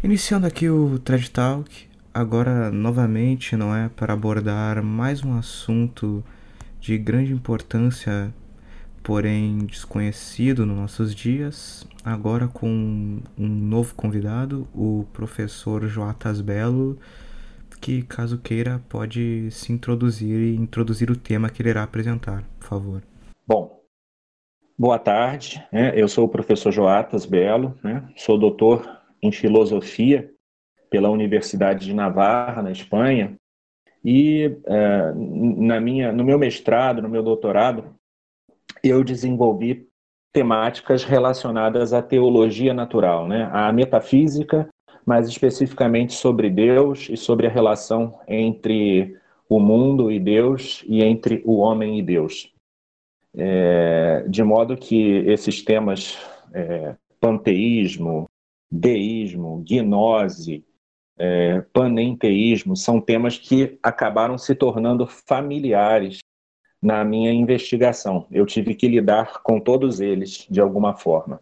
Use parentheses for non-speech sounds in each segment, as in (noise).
Iniciando aqui o Thread Talk, agora novamente não é para abordar mais um assunto de grande importância, porém desconhecido nos nossos dias, agora com um novo convidado, o professor Joatas Belo, que caso queira pode se introduzir e introduzir o tema que ele irá apresentar, por favor. Bom, boa tarde, né? eu sou o professor Joatas Belo, né? sou doutor em filosofia pela Universidade de Navarra, na Espanha, e é, na minha, no meu mestrado, no meu doutorado, eu desenvolvi temáticas relacionadas à teologia natural, né? à metafísica, mais especificamente sobre Deus e sobre a relação entre o mundo e Deus e entre o homem e Deus. É, de modo que esses temas, é, panteísmo, deísmo, gnose, é, panenteísmo, são temas que acabaram se tornando familiares na minha investigação. Eu tive que lidar com todos eles de alguma forma.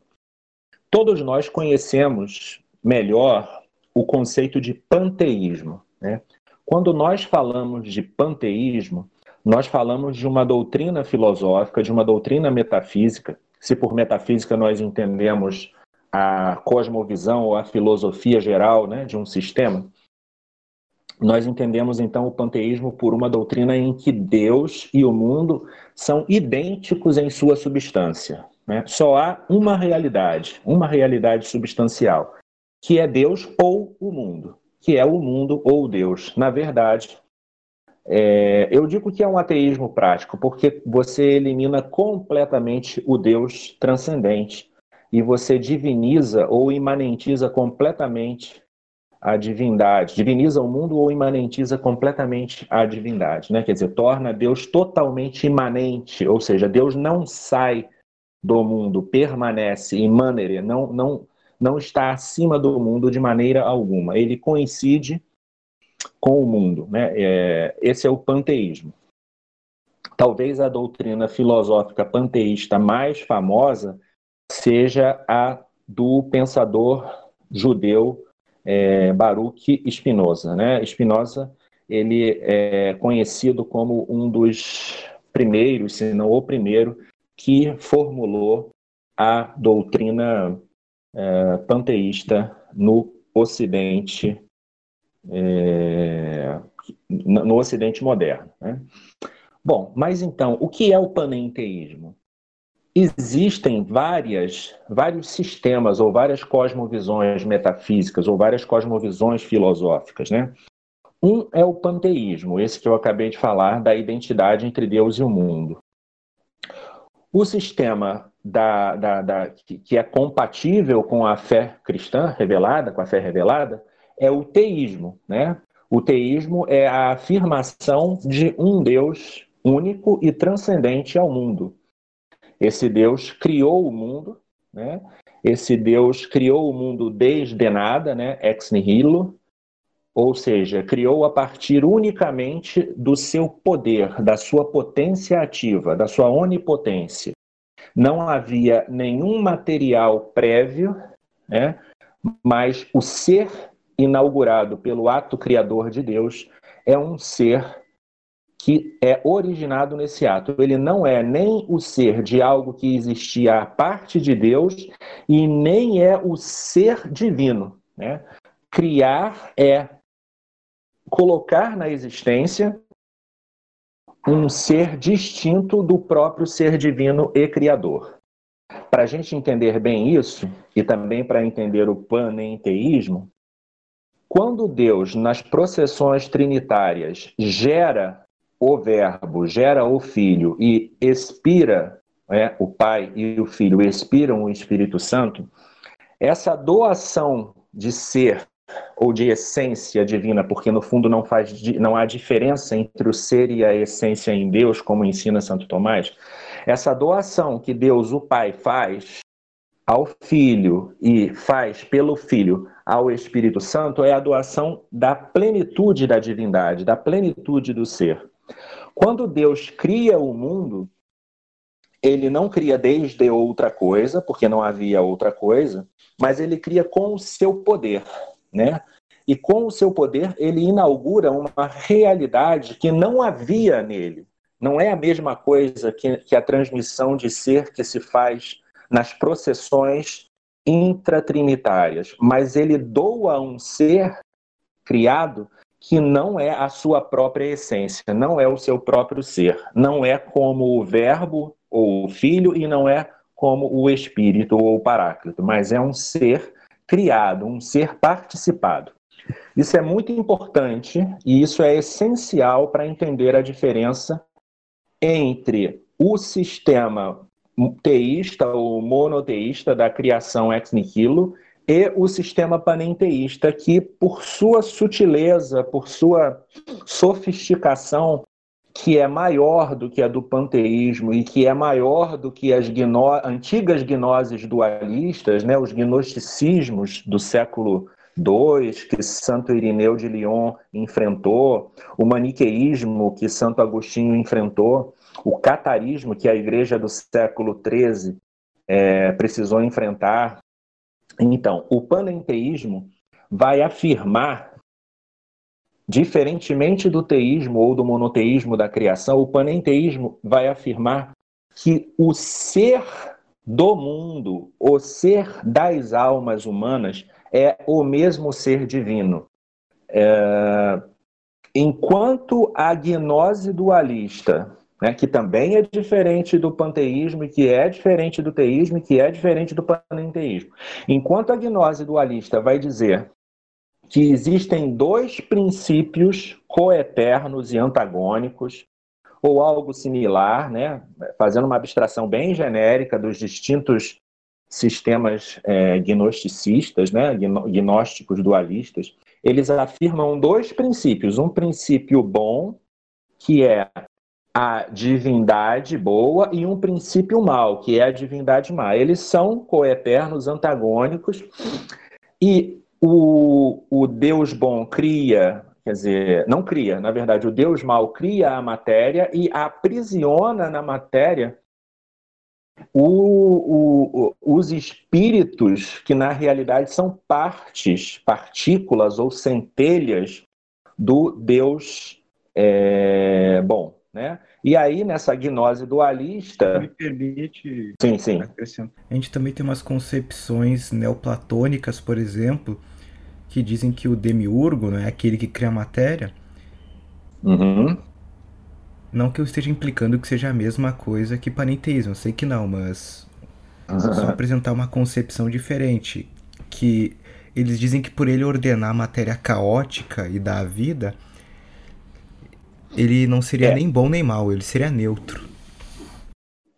Todos nós conhecemos melhor o conceito de panteísmo. Né? Quando nós falamos de panteísmo, nós falamos de uma doutrina filosófica, de uma doutrina metafísica. Se por metafísica nós entendemos a cosmovisão ou a filosofia geral né, de um sistema, nós entendemos então o panteísmo por uma doutrina em que Deus e o mundo são idênticos em sua substância. Né? Só há uma realidade, uma realidade substancial, que é Deus ou o mundo, que é o mundo ou Deus. Na verdade, é, eu digo que é um ateísmo prático, porque você elimina completamente o Deus transcendente e você diviniza ou imanentiza completamente a divindade, diviniza o mundo ou imanentiza completamente a divindade, né? Quer dizer, torna Deus totalmente imanente, ou seja, Deus não sai do mundo, permanece imanere, não não não está acima do mundo de maneira alguma. Ele coincide com o mundo, né? É, esse é o panteísmo. Talvez a doutrina filosófica panteísta mais famosa seja a do pensador judeu é, Baruch Spinoza. Né? Spinoza ele é conhecido como um dos primeiros, se não o primeiro, que formulou a doutrina é, panteísta no Ocidente, é, no Ocidente moderno. Né? Bom, mas então, o que é o panenteísmo? Existem várias, vários sistemas ou várias cosmovisões metafísicas ou várias cosmovisões filosóficas, né? Um é o panteísmo, esse que eu acabei de falar, da identidade entre Deus e o mundo. O sistema da, da, da, que é compatível com a fé cristã revelada, com a fé revelada, é o teísmo. Né? O teísmo é a afirmação de um Deus único e transcendente ao mundo. Esse Deus criou o mundo, né? Esse Deus criou o mundo desde nada, né? Ex nihilo, ou seja, criou a partir unicamente do seu poder, da sua potência ativa, da sua onipotência. Não havia nenhum material prévio, né? mas o ser inaugurado pelo ato criador de Deus é um ser que é originado nesse ato. Ele não é nem o ser de algo que existia a parte de Deus e nem é o ser divino. Né? Criar é colocar na existência um ser distinto do próprio ser divino e criador. Para a gente entender bem isso, e também para entender o panenteísmo, quando Deus, nas processões trinitárias, gera o Verbo gera o Filho e expira, né, o Pai e o Filho expiram o Espírito Santo, essa doação de ser ou de essência divina, porque no fundo não, faz, não há diferença entre o ser e a essência em Deus, como ensina Santo Tomás, essa doação que Deus, o Pai, faz ao Filho e faz pelo Filho ao Espírito Santo é a doação da plenitude da divindade, da plenitude do ser. Quando Deus cria o mundo, ele não cria desde outra coisa, porque não havia outra coisa, mas ele cria com o seu poder. né? E com o seu poder, ele inaugura uma realidade que não havia nele. Não é a mesma coisa que, que a transmissão de ser que se faz nas processões intratrinitárias, mas ele doa um ser criado que não é a sua própria essência, não é o seu próprio ser, não é como o Verbo ou o Filho e não é como o Espírito ou o Paráclito, mas é um ser criado, um ser participado. Isso é muito importante e isso é essencial para entender a diferença entre o sistema teísta ou monoteísta da criação ex nihilo e o sistema panenteísta, que por sua sutileza, por sua sofisticação, que é maior do que a do panteísmo e que é maior do que as gno antigas gnoses dualistas, né, os gnosticismos do século II, que Santo Irineu de Lyon enfrentou, o maniqueísmo que Santo Agostinho enfrentou, o catarismo que a igreja do século XIII é, precisou enfrentar. Então, o panenteísmo vai afirmar, diferentemente do teísmo ou do monoteísmo da criação, o panenteísmo vai afirmar que o ser do mundo, o ser das almas humanas, é o mesmo ser divino. É... Enquanto a gnose dualista né, que também é diferente do panteísmo, e que é diferente do teísmo, e que é diferente do panenteísmo. Enquanto a gnose dualista vai dizer que existem dois princípios coeternos e antagônicos, ou algo similar, né, fazendo uma abstração bem genérica dos distintos sistemas é, gnosticistas, né, gnósticos dualistas, eles afirmam dois princípios. Um princípio bom, que é a divindade boa e um princípio mal, que é a divindade má. Eles são coeternos, antagônicos, e o, o Deus bom cria, quer dizer, não cria, na verdade, o Deus mal cria a matéria e aprisiona na matéria o, o, os espíritos que na realidade são partes, partículas ou centelhas do Deus é, bom. Né? E aí, nessa gnose dualista. Me permite. Sim, sim. A gente também tem umas concepções neoplatônicas, por exemplo, que dizem que o demiurgo não é aquele que cria a matéria. Uhum. Não que eu esteja implicando que seja a mesma coisa que panenteísmo, eu sei que não, mas uhum. só apresentar uma concepção diferente. Que eles dizem que por ele ordenar a matéria caótica e dar a vida, ele não seria é. nem bom nem mal, ele seria neutro.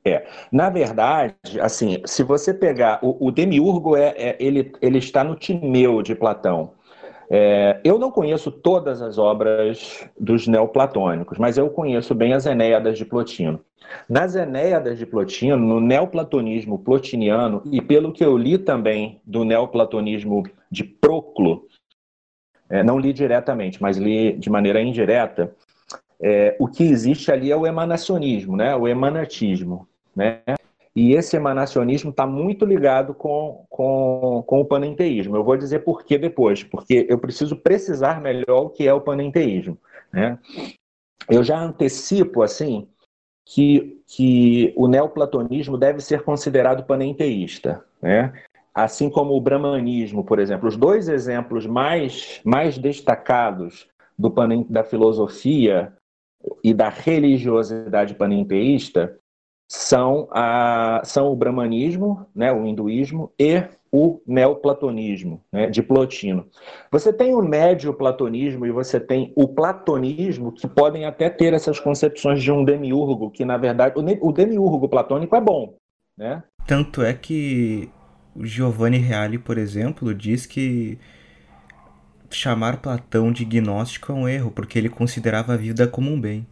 É, na verdade, assim, se você pegar o, o demiurgo é, é, ele, ele está no Timeu de Platão. É, eu não conheço todas as obras dos neoplatônicos, mas eu conheço bem as Enéadas de Plotino. Nas Enéadas de Plotino, no neoplatonismo plotiniano, e pelo que eu li também do neoplatonismo de Proclo, é, não li diretamente, mas li de maneira indireta, é, o que existe ali é o emanacionismo, né? o emanatismo. Né? E esse emanacionismo está muito ligado com, com, com o panenteísmo. Eu vou dizer por que depois, porque eu preciso precisar melhor o que é o panenteísmo. Né? Eu já antecipo, assim, que, que o neoplatonismo deve ser considerado panenteísta. Né? Assim como o brahmanismo, por exemplo. Os dois exemplos mais, mais destacados do da filosofia e da religiosidade panenteísta são, a, são o brahmanismo, né, o hinduísmo, e o neoplatonismo, né, de Plotino. Você tem o médio platonismo e você tem o platonismo, que podem até ter essas concepções de um demiurgo, que na verdade o, demiurgo platônico é bom. Né? Tanto é que o Giovanni Reale, por exemplo, diz que chamar Platão de gnóstico é um erro, porque ele considerava a vida como um bem.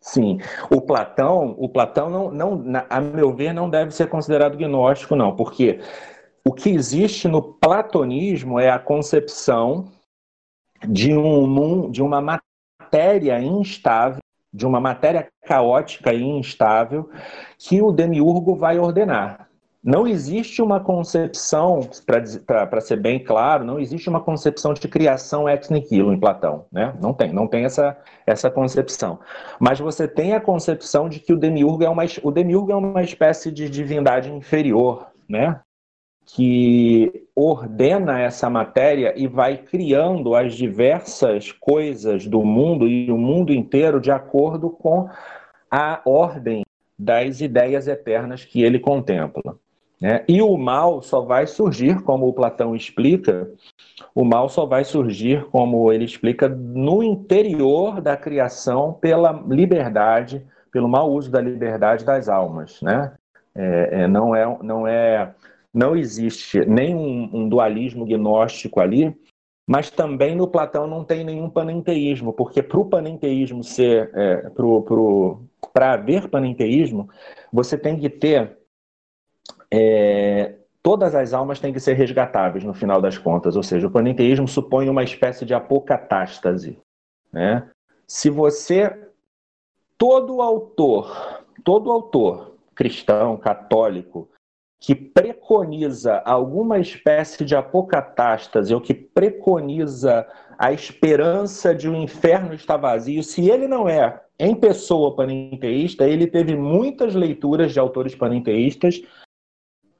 Sim, o Platão, o Platão não, não, a meu ver, não deve ser considerado gnóstico, não, porque o que existe no platonismo é a concepção de, um, de uma matéria instável, de uma matéria caótica e instável que o demiurgo vai ordenar. Não existe uma concepção, para ser bem claro, não existe uma concepção de criação ex nihilo em Platão, né? Não tem, não tem essa, essa concepção. Mas você tem a concepção de que o demiurgo é uma, o demiurgo é uma espécie de divindade inferior, né? Que ordena essa matéria e vai criando as diversas coisas do mundo e o mundo inteiro de acordo com a ordem das ideias eternas que ele contempla. Né? E o mal só vai surgir, como o Platão explica, o mal só vai surgir, como ele explica, no interior da criação pela liberdade, pelo mau uso da liberdade das almas. Né? É, é, não, é, não, é, não existe nenhum um dualismo gnóstico ali, mas também no Platão não tem nenhum panenteísmo, porque para o panenteísmo ser, é, para haver panenteísmo, você tem que ter é, todas as almas têm que ser resgatáveis no final das contas, ou seja, o panenteísmo supõe uma espécie de apocatástase. Né? Se você, todo autor, todo autor cristão, católico, que preconiza alguma espécie de apocatástase ou que preconiza a esperança de um inferno estar vazio, se ele não é em pessoa panenteísta, ele teve muitas leituras de autores panenteístas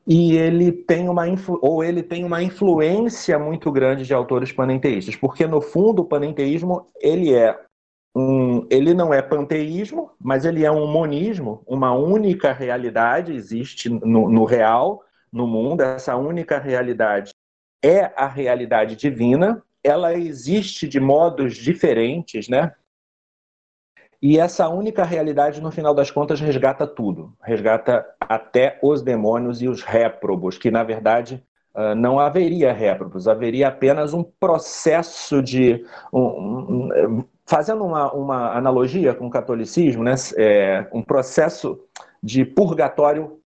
e ele tem uma ou ele tem uma influência muito grande de autores panenteístas, porque no fundo o panenteísmo ele é um, ele não é panteísmo, mas ele é um monismo, uma única realidade existe no, no real, no mundo, essa única realidade é a realidade divina, ela existe de modos diferentes, né? E essa única realidade, no final das contas, resgata tudo. Resgata até os demônios e os réprobos, que na verdade ah, não haveria réprobos, haveria apenas um processo de. Fazendo uma, uma, analogia com o catolicismo, né? É, um processo de purgatório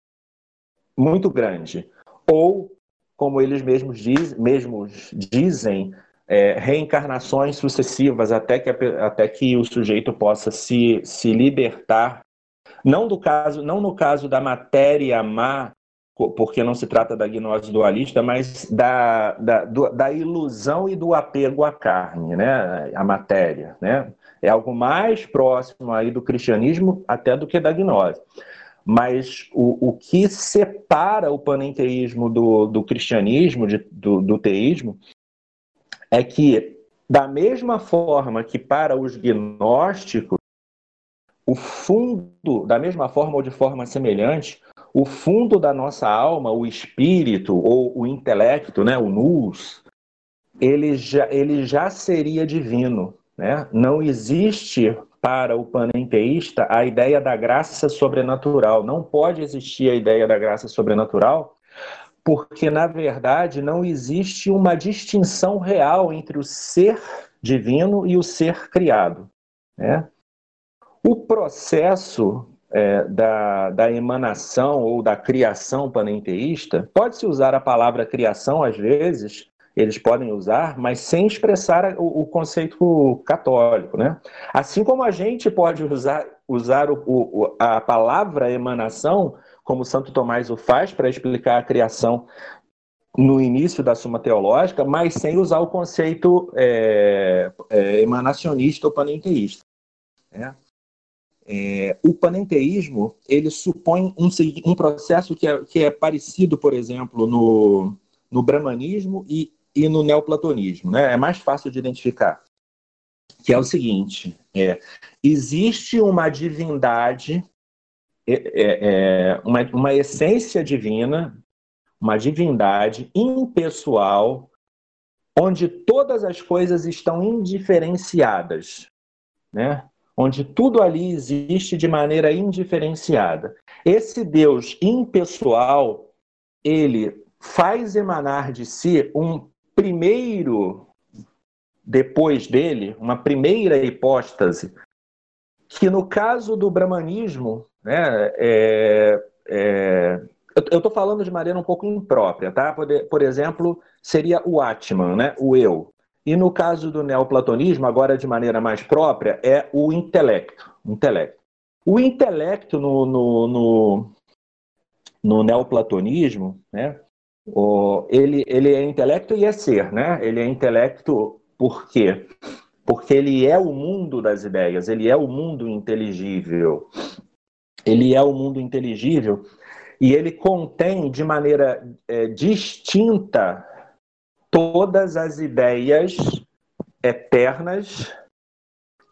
muito grande. Ou, como eles mesmos, diz, mesmos dizem, é, reencarnações sucessivas até que, até que o sujeito possa se, se libertar, não, do caso, não no caso da matéria má, porque não se trata da gnose dualista, mas da, da, do, da ilusão e do apego à carne, né? à matéria. Né? É algo mais próximo aí do cristianismo até do que da gnose. Mas o, o que separa o panenteísmo do, do cristianismo, de, do, do teísmo, é que, da mesma forma que para os gnósticos, o fundo, da mesma forma ou de forma semelhante, o fundo da nossa alma, o espírito ou o intelecto, né, o nous, ele já, ele já seria divino. Né? Não existe para o panenteísta a ideia da graça sobrenatural. Não pode existir a ideia da graça sobrenatural porque, na verdade, não existe uma distinção real entre o ser divino e o ser criado. Né? O processo é, da, da emanação ou da criação panenteísta, pode-se usar a palavra criação às vezes, eles podem usar, mas sem expressar o, o, conceito católico. Né? Assim como a gente pode usar, usar o, o, a palavra emanação como Santo Tomás o faz para explicar a criação no início da Suma Teológica, mas sem usar o conceito é, é, emanacionista ou panenteísta. Né? É, o panenteísmo ele supõe um, um processo que é, que é, parecido, por exemplo, no, no brahmanismo e, e no neoplatonismo. Né? É mais fácil de identificar. Que é o seguinte: é, existe uma divindade é, é, é, uma, uma essência divina, uma divindade impessoal, onde todas as coisas estão indiferenciadas, né? onde tudo ali existe de maneira indiferenciada. Esse Deus impessoal, ele faz emanar de si um primeiro, depois dele, uma primeira hipóstase, que no caso do brahmanismo né? É, é, eu estou falando de maneira um pouco imprópria, tá? Por, por exemplo, seria o Atman, né? o eu. E no caso do neoplatonismo, agora de maneira mais própria, é o intelecto. intelecto. O intelecto no, no, no, no neoplatonismo, né, o, ele, ele é intelecto e é ser, né? Ele é intelecto por quê? Porque ele é o mundo das ideias, ele é o mundo inteligível. Ele é o mundo inteligível e ele contém de maneira é, distinta todas as ideias eternas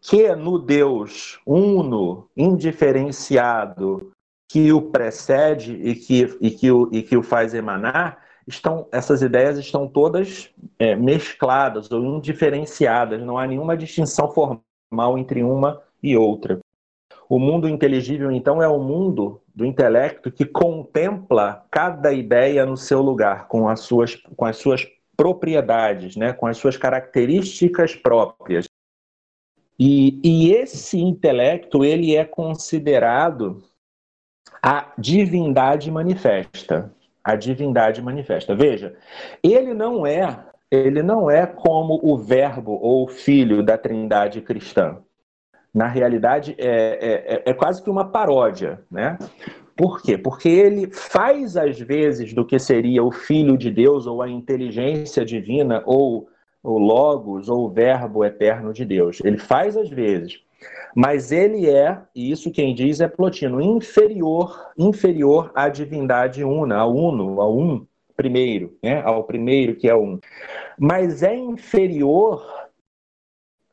que no Deus uno, indiferenciado, que o precede e que, e que, o, e que o faz emanar, estão, essas ideias estão todas é, mescladas ou indiferenciadas, não há nenhuma distinção formal entre uma e outra. O mundo inteligível, então, é o mundo do intelecto que contempla cada ideia no seu lugar, com as suas, com as suas propriedades, né, com as suas características próprias. E, e esse intelecto ele é considerado a divindade manifesta. A divindade manifesta. Veja, ele não é, ele não é como o verbo ou o filho da Trindade cristã. Na realidade, é, é, é quase que uma paródia, né? Por quê? Porque ele faz às vezes do que seria o Filho de Deus ou a inteligência divina ou o Logos ou o Verbo eterno de Deus. Ele faz às vezes, mas ele é, e isso quem diz é Plotino, inferior, inferior à divindade una, ao uno, ao um primeiro, né? ao primeiro que é um. Mas é inferior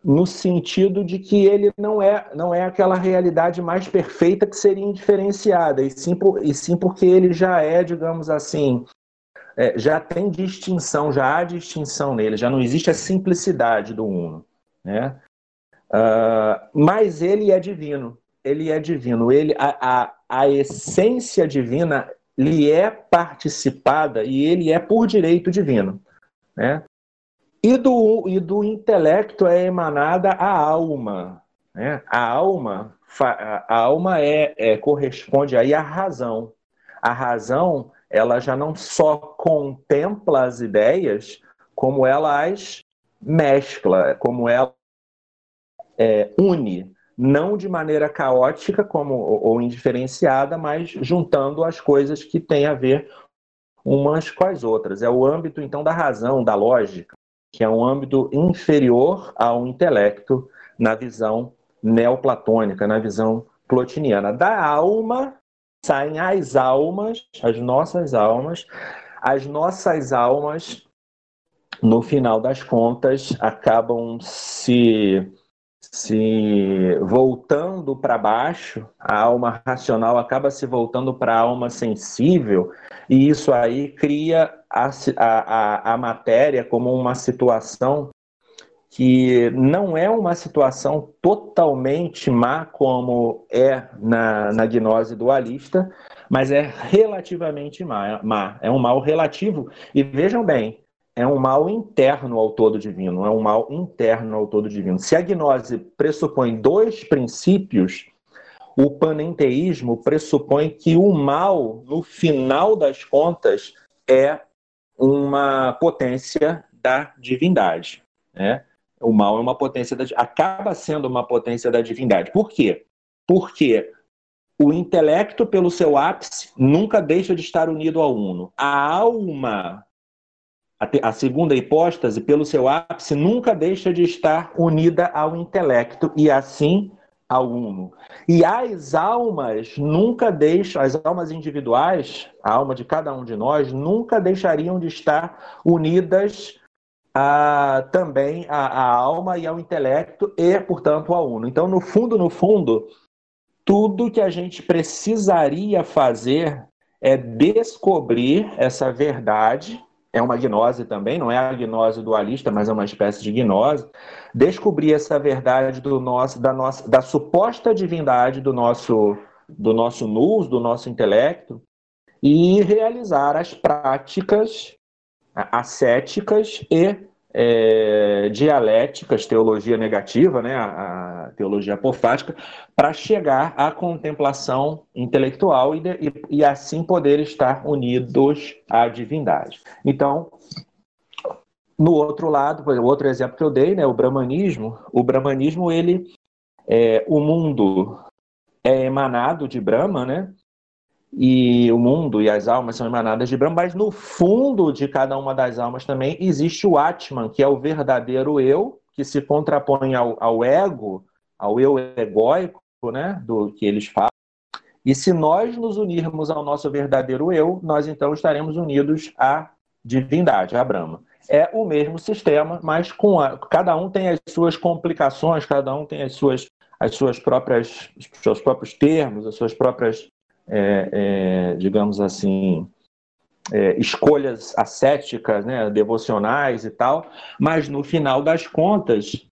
no sentido de que ele não é, não é aquela realidade mais perfeita que seria indiferenciada, e sim, por, e sim porque ele já é, digamos assim, é, já tem distinção, já há distinção nele, já não existe a simplicidade do uno. Né? Uh, mas ele é divino, ele é divino, ele, a, a, a essência divina lhe é participada e ele é por direito divino. Né? E do, e do intelecto é emanada a alma. Né? A alma, a alma é, é, corresponde aí à razão. A razão, ela já não só contempla as ideias, como ela as mescla, como ela é, une, não de maneira caótica como, ou indiferenciada, mas juntando as coisas que têm a ver umas com as outras. É o âmbito, então, da razão, da lógica que é um âmbito inferior ao intelecto na visão neoplatônica, na visão plotiniana. Da alma saem as almas, as nossas almas, as nossas almas, no final das contas, acabam se se voltando para baixo, a alma racional acaba se voltando para a alma sensível, e isso aí cria a, a, a matéria como uma situação que não é uma situação totalmente má, como é na, na gnose dualista, mas é relativamente má, má. É um mal relativo. E vejam bem, é um mal interno ao todo divino, é um mal interno ao todo divino. Se a gnose pressupõe dois princípios, o panenteísmo pressupõe que o mal, no final das contas, é uma potência da divindade. Né? O mal é uma potência da acaba sendo uma potência da divindade. Por quê? Porque o intelecto, pelo seu ápice, nunca deixa de estar unido ao uno. A alma a, segunda hipóstase, pelo seu ápice, nunca deixa de estar unida ao intelecto e assim ao uno. E as almas nunca deixam, as almas individuais, a alma de cada um de nós, nunca deixariam de estar unidas a, também à, alma e ao intelecto e, portanto, ao uno. Então, no fundo, no fundo, tudo que a gente precisaria fazer é descobrir essa verdade é uma gnose também, não é a gnose dualista, mas é uma espécie de gnose, descobrir essa verdade do nosso, da, nossa, da suposta divindade do nosso, do nosso nous, do nosso intelecto, e realizar as práticas ascéticas e é, dialéticas, teologia negativa, né, a, a teologia apofática, para chegar à contemplação intelectual e, e, e assim poder estar unidos à divindade. Então, no outro lado, o outro exemplo que eu dei, né, o brahmanismo, o brahmanismo, ele, é, o mundo é emanado de Brahma, né, e o mundo e as almas são emanadas de Brahma, mas no fundo de cada uma das almas também existe o Atman, que é o verdadeiro eu, que se contrapõe ao, ao ego, ao eu egóico, né, do que eles falam. E se nós nos unirmos ao nosso verdadeiro eu, nós então estaremos unidos à divindade, a Brahma. É o mesmo sistema, mas com a, cada um tem as suas complicações, cada um tem as suas as suas próprias os seus próprios termos, as suas próprias é, é, digamos assim, é, escolhas ascéticas, né, devocionais e tal, mas no final das contas,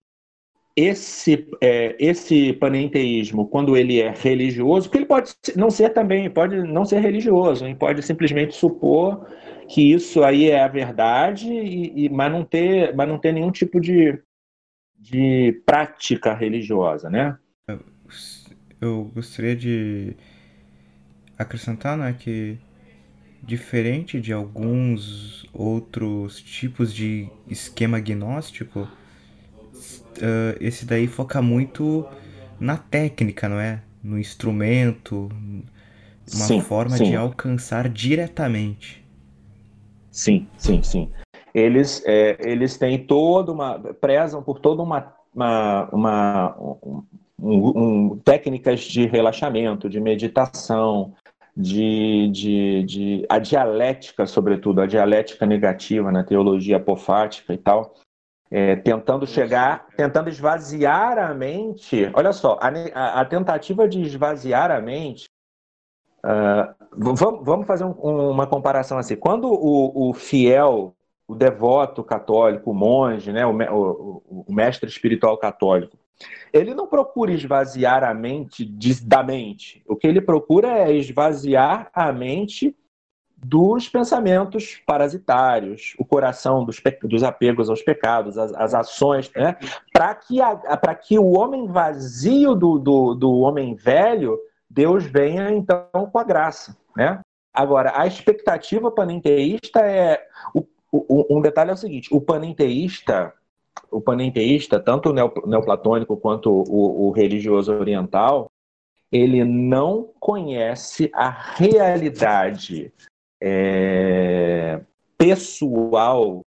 esse, é, esse panenteísmo, quando ele é religioso, que ele pode não ser também, pode não ser religioso, hein, pode simplesmente supor que isso aí é a verdade, e, e, mas, não ter, mas não ter nenhum tipo de, de prática religiosa, né? Eu gostaria de acrescentar né, que, diferente de alguns outros tipos de esquema gnóstico, uh, esse daí foca muito na técnica, não é? No instrumento, uma sim, forma sim. de alcançar diretamente. Sim, sim, sim. Eles, é, eles têm toda uma. prezam por toda uma, uma, uma um, um, técnicas de relaxamento, de meditação, de, de, de, a dialética, sobretudo, a dialética negativa na teologia apofática e tal, é, tentando chegar, tentando esvaziar a mente. Olha só, a, a tentativa de esvaziar a mente. Uh, vamos, vamos fazer um, uma comparação assim. Quando o, o, fiel, o devoto católico, o monge, né, o, o, o mestre espiritual católico, ele não procura esvaziar a mente da mente. O que ele procura é esvaziar a mente dos pensamentos parasitários, o coração dos, dos apegos aos pecados, as, as ações, né? para que, que o homem vazio do, do, do homem velho, Deus venha então com a graça. Né? Agora, a expectativa panenteísta é. O, o, um detalhe é o seguinte: o panenteísta o panenteísta, tanto o neoplatônico quanto o, o religioso oriental, ele não conhece a realidade é, pessoal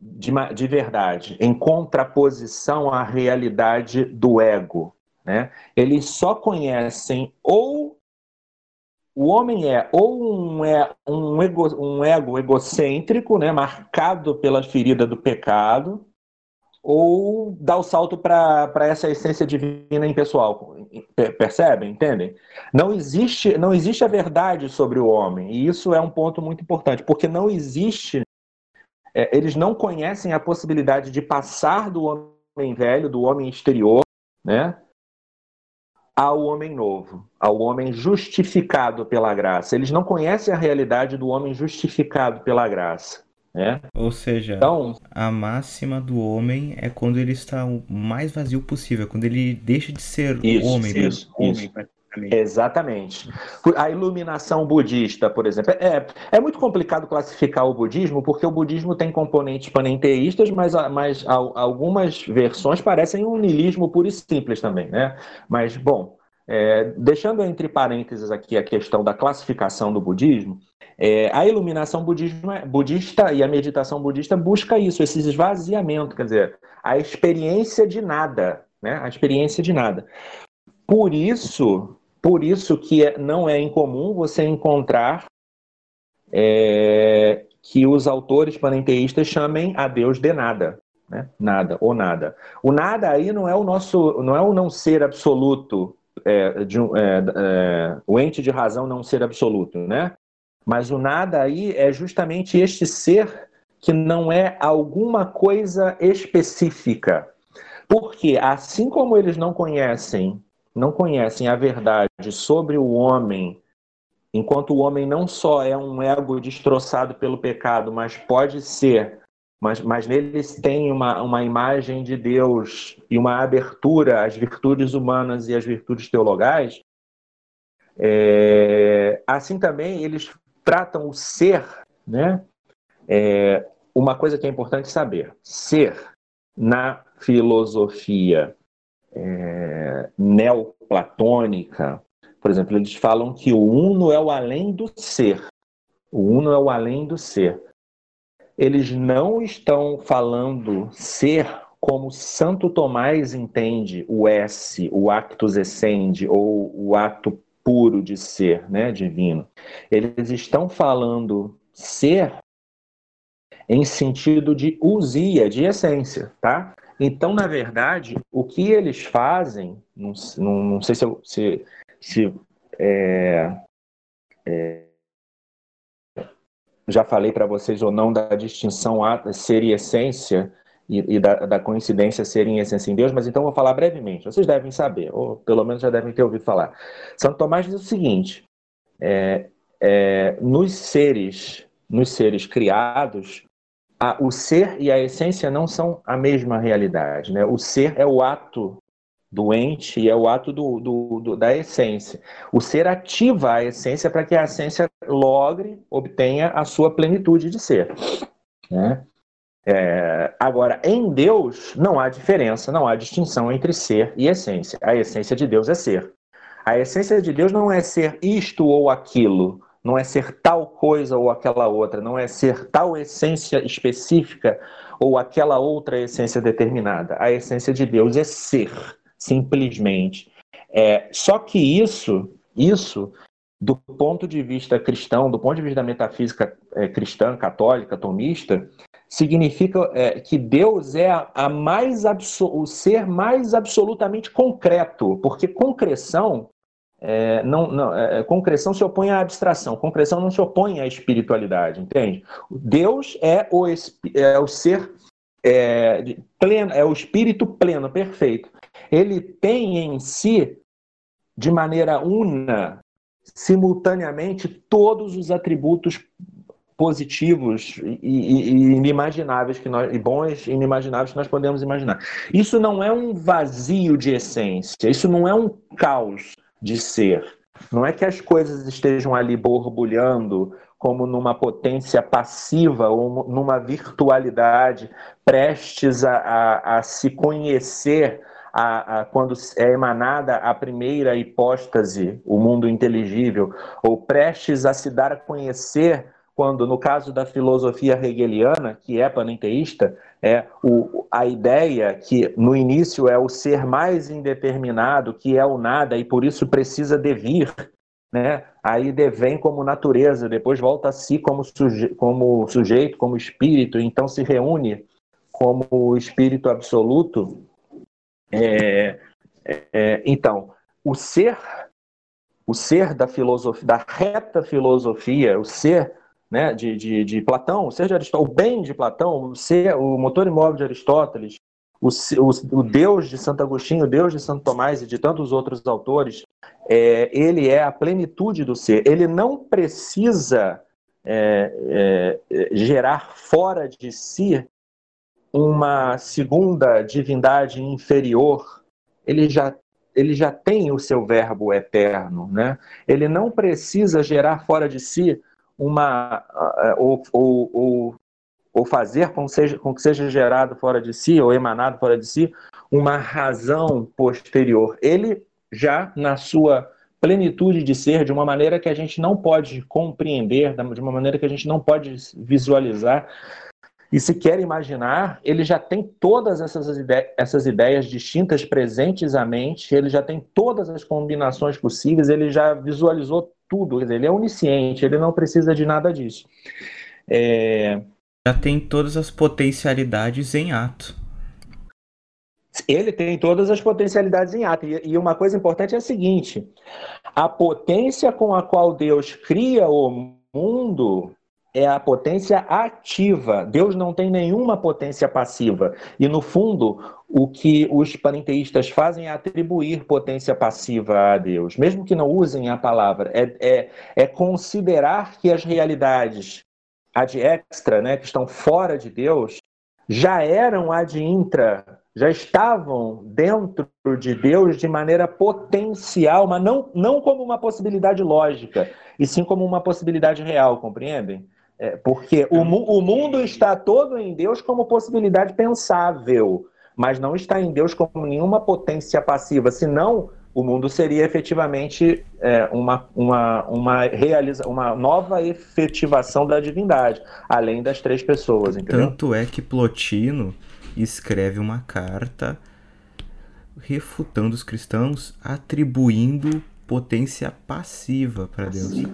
de, de, verdade, em contraposição à realidade do ego. Né? Eles só conhecem ou o homem é ou um, é, um, ego, um ego egocêntrico, né, marcado pela ferida do pecado, ou dar o salto para essa essência divina impessoal. Percebem? Entendem? Não existe, não existe a verdade sobre o homem, e isso é um ponto muito importante, porque não existe. É, eles não conhecem a possibilidade de passar do homem velho, do homem exterior, né, ao homem novo, ao homem justificado pela graça. Eles não conhecem a realidade do homem justificado pela graça. Né? Ou seja, então, a máxima do homem é quando ele está o mais vazio possível, quando ele deixa de ser isso, homem. Isso, homem isso. Exatamente. A iluminação budista, por exemplo, é, é muito complicado classificar o budismo, porque o budismo tem componentes panenteístas, mas, mas algumas versões parecem um niilismo puro e simples também, né? Mas, bom, é, deixando entre parênteses aqui a questão da classificação do budismo, é, a iluminação budista e a meditação budista busca isso, esse esvaziamento, quer dizer, a experiência de nada, né? A experiência de nada. Por isso, por isso que é, não é incomum você encontrar é, que os autores panenteístas chamem a Deus de nada, né? Nada ou nada. O nada aí não é o nosso, não é o não ser absoluto, é, de, é, é, o ente de razão não ser absoluto, né? Mas o nada aí é justamente este ser que não é alguma coisa específica. Porque assim como eles não conhecem, não conhecem a verdade sobre o homem, enquanto o homem não só é um ego destroçado pelo pecado, mas pode ser, mas, mas neles tem uma, uma imagem de Deus e uma abertura às virtudes humanas e às virtudes teologais, é, assim também eles tratam o ser, né? É, uma coisa que é importante saber: ser na filosofia é, neoplatônica Por exemplo, eles falam que o uno é o além do ser. O uno é o além do ser. Eles não estão falando ser como Santo Tomás entende o S, o actus essendi, ou o ato puro de ser, né, divino. Eles estão falando ser em sentido de usia, de essência, tá? Então, na verdade, o que eles fazem, não, não, não sei se, se, se é, é, já falei para vocês ou não da distinção ser e essência e, e da, da, coincidência serem essência em Deus, mas então vou falar brevemente. Vocês devem saber, ou pelo menos já devem ter ouvido falar. Santo Tomás diz o seguinte: é, é, nos seres, nos seres criados, a, o ser e a essência não são a mesma realidade. Né? O ser é o ato doente e é o ato do, do, do, da essência. O ser ativa a essência para que a essência logre, obtenha a sua plenitude de ser. Né? É, agora, em Deus não há diferença, não há distinção entre ser e essência. A essência de Deus é ser. A essência de Deus não é ser isto ou aquilo, não é ser tal coisa ou aquela outra, não é ser tal essência específica ou aquela outra essência determinada. A essência de Deus é ser, simplesmente. É, só que isso, isso, do ponto de vista cristão, do ponto de vista da metafísica é, cristã, católica, tomista, significa é, que Deus é a, a mais o ser mais absolutamente concreto, porque concreção é, não, não é, concreção se opõe à abstração, concreção não se opõe à espiritualidade, entende? Deus é o, é o ser é, pleno, é o espírito pleno, perfeito. Ele tem em si, de maneira una, simultaneamente, todos os atributos positivos e, e, e, inimagináveis que nós e bons e inimagináveis que nós podemos imaginar. Isso não é um vazio de essência, isso não é um caos de ser. Não é que as coisas estejam ali borbulhando como numa potência passiva ou numa virtualidade prestes a, a, a se conhecer a, a, quando é emanada a primeira hipóstase, o mundo inteligível, ou prestes a se dar a conhecer quando, no caso da filosofia hegeliana, que é panenteísta, é o, a ideia que no início é o ser mais indeterminado, que é o nada e por isso precisa devir, né? aí devém como natureza, depois volta a si como, suje como sujeito, como espírito, então se reúne como espírito absoluto. É, é, então, o ser, o ser da filosofia, da reta filosofia, o ser né, de, de, de Platão, seja o bem de Platão, o, ser, o motor imóvel de Aristóteles, o, o, o, Deus de Santo Agostinho, o Deus de Santo Tomás e de tantos outros autores, é, ele é a plenitude do ser. Ele não precisa é, é, gerar fora de si uma segunda divindade inferior. Ele já ele já tem o seu verbo eterno, né? Ele não precisa gerar fora de si uma ou, ou, ou, ou fazer com, seja, com que seja gerado fora de si ou emanado fora de si uma razão posterior. Ele já na sua plenitude de ser de uma maneira que a gente não pode compreender, de uma maneira que a gente não pode visualizar, e se quer imaginar, ele já tem todas essas, ide essas ideias distintas presentes à mente, ele já tem todas as combinações possíveis, ele já visualizou tudo, ele é onisciente, ele não precisa de nada disso. É... Já tem todas as potencialidades em ato. Ele tem todas as potencialidades em ato. E uma coisa importante é a seguinte: a potência com a qual Deus cria o mundo é a potência ativa. Deus não tem nenhuma potência passiva. E, no fundo, o que os parenteístas fazem é atribuir potência passiva a Deus, mesmo que não usem a palavra. É, é, é considerar que as realidades ad extra, né, que estão fora de Deus, já eram ad intra, já estavam dentro de Deus de maneira potencial, mas não, não como uma possibilidade lógica, e sim como uma possibilidade real, compreendem? É, porque o, o mundo está todo em Deus como possibilidade pensável, mas não está em Deus como nenhuma potência passiva, senão o mundo seria efetivamente é, uma, uma, uma, realiza, uma nova efetivação da divindade, além das três pessoas, entendeu? Tanto é que Plotino escreve uma carta refutando os cristãos, atribuindo potência passiva para Deus.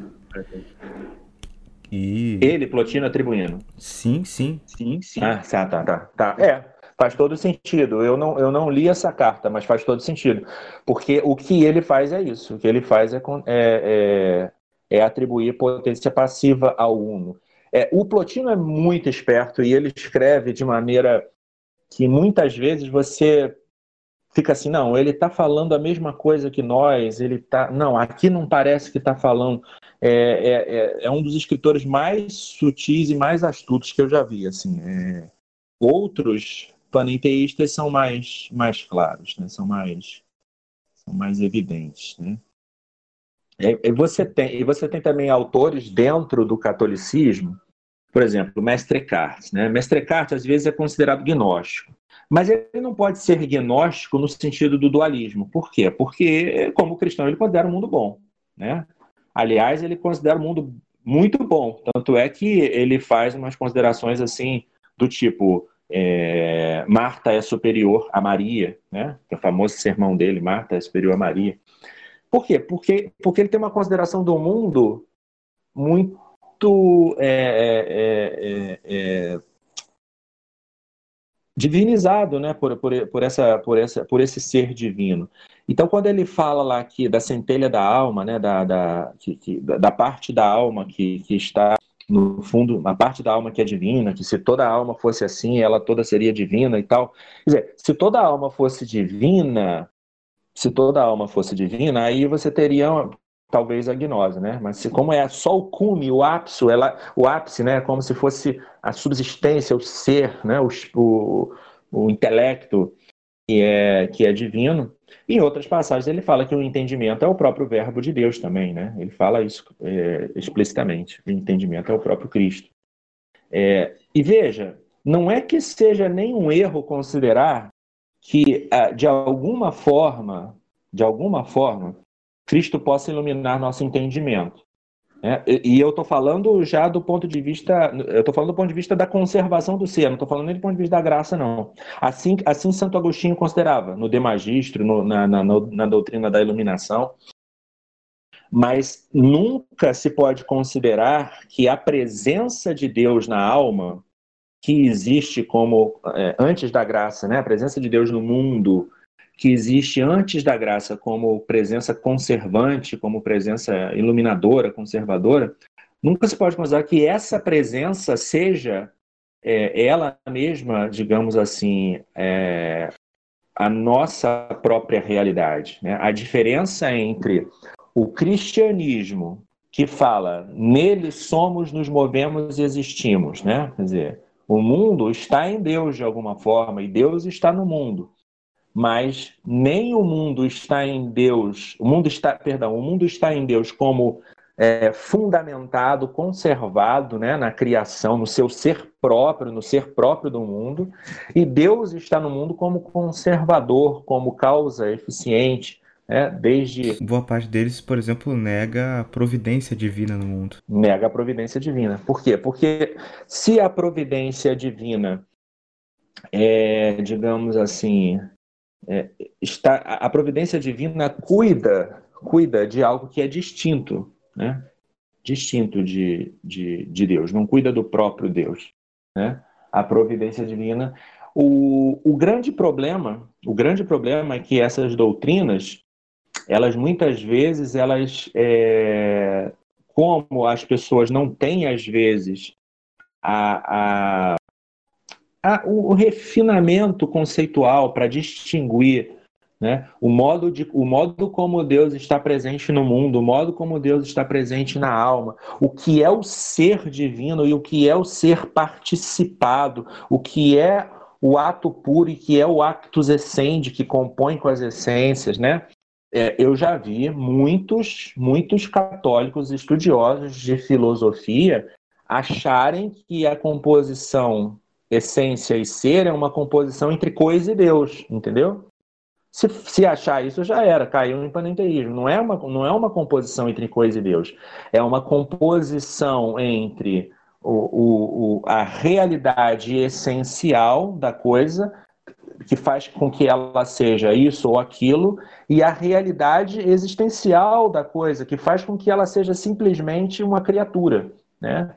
E... Ele, Plotino, atribuindo. Sim, sim. Sim, sim. Ah, tá, tá, tá. tá. É, faz todo sentido. Eu não, eu não li essa carta, mas faz todo sentido. Porque o que ele faz é isso. O que ele faz é, é, é, é atribuir potência passiva ao Uno. É, o Plotino é muito esperto e ele escreve de maneira que muitas vezes você fica assim, não, ele está falando a mesma coisa que nós, ele tá, não, aqui não parece que está falando, é, é, é, é, um dos escritores mais sutis e mais astutos que eu já vi, assim, é... outros panenteístas são mais, mais claros, né, são mais, são mais evidentes, né. E você tem, e você tem também autores dentro do catolicismo, por exemplo, Mestre Eckhart. Né? Mestre Eckhart, às vezes, é considerado gnóstico. Mas ele não pode ser gnóstico no sentido do dualismo. Por quê? Porque, como cristão, ele considera o mundo bom. Né? Aliás, ele considera o mundo muito bom. Tanto é que ele faz umas considerações assim, do tipo: é, Marta é superior a Maria, né? É o famoso sermão dele, Marta é superior a Maria. Por quê? Porque, porque ele tem uma consideração do mundo muito é, é, é, é divinizado, né, por, por, por, essa, por, essa, por esse ser divino. Então, quando ele fala lá aqui da centelha da alma, né, da, da, que, que, da parte da alma que, que está no fundo, a parte da alma que é divina, que se toda alma fosse assim, ela toda seria divina e tal. Quer dizer, se toda alma fosse divina, se toda alma fosse divina, aí você teria talvez a gnose, né? Mas se, como é só o cume, o ápice, ela, o ápice, né? Como se fosse a subsistência, o ser, né? O, o, o intelecto que é, que é divino. Em outras passagens ele fala que o entendimento é o próprio verbo de Deus também, né? Ele fala isso é, explicitamente. O entendimento é o próprio Cristo. É, e veja, não é que seja nenhum erro considerar que ah, de alguma forma, de alguma forma, Cristo possa iluminar nosso entendimento. É, e eu estou falando já do ponto de vista, eu estou falando do ponto de vista da conservação do ser, não estou falando nem do ponto de vista da graça, não. Assim, assim Santo Agostinho considerava, no De Magistro, no, na, na, na doutrina da iluminação. Mas nunca se pode considerar que a presença de Deus na alma, que existe como é, antes da graça, né, a presença de Deus no mundo, que existe antes da graça como presença conservante, como presença iluminadora, conservadora, nunca se pode considerar que essa presença seja é, ela mesma, digamos assim, é, a nossa própria realidade. Né? A diferença entre o cristianismo, que fala nele somos, nos movemos e existimos, né? quer dizer, o mundo está em Deus de alguma forma e Deus está no mundo mas nem o mundo está em Deus, o mundo está, perdão, o mundo está em Deus como é, fundamentado, conservado né, na criação, no seu ser próprio, no ser próprio do mundo, e Deus está no mundo como conservador, como causa eficiente, né, desde... Boa parte deles, por exemplo, nega a providência divina no mundo. Nega a providência divina. Por quê? Porque se a providência divina é, digamos assim, é, está, a providência divina cuida, cuida de algo que é distinto, né? distinto de, de, de Deus, não cuida do próprio Deus. Né? A providência divina. O, o grande problema, o grande problema é que essas doutrinas, elas muitas vezes, elas, é, como as pessoas não têm às vezes a, a a, o, refinamento conceitual para distinguir né? O, modo de, o modo como Deus está presente no mundo, o modo como Deus está presente na alma, o que é o ser divino e o que é o ser participado, o que é o ato puro e que é o actus essendi que compõe com as essências, né? É, eu já vi muitos, muitos católicos estudiosos de filosofia acharem que a composição essência e ser é uma composição entre coisa e Deus, entendeu? Se, se achar isso, já era, caiu em panenteísmo. Não é, uma, não é uma composição entre coisa e Deus. É uma composição entre o, o, o, a realidade essencial da coisa, que faz com que ela seja isso ou aquilo, e a realidade existencial da coisa, que faz com que ela seja simplesmente uma criatura. Né?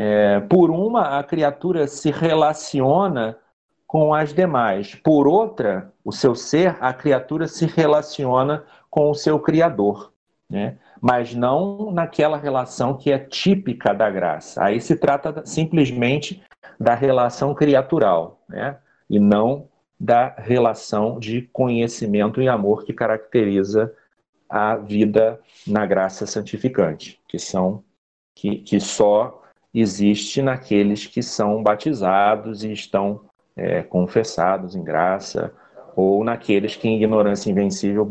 É, por uma, a criatura se relaciona com as demais. Por outra, o seu ser, a criatura se relaciona com o seu Criador, né? mas não naquela relação que é típica da graça. Aí se trata simplesmente da relação criatural, né? e não da relação de conhecimento e amor que caracteriza a vida na graça santificante, que são que, que só existe naqueles que são batizados e estão é, confessados em graça, ou naqueles que, em ignorância invencível,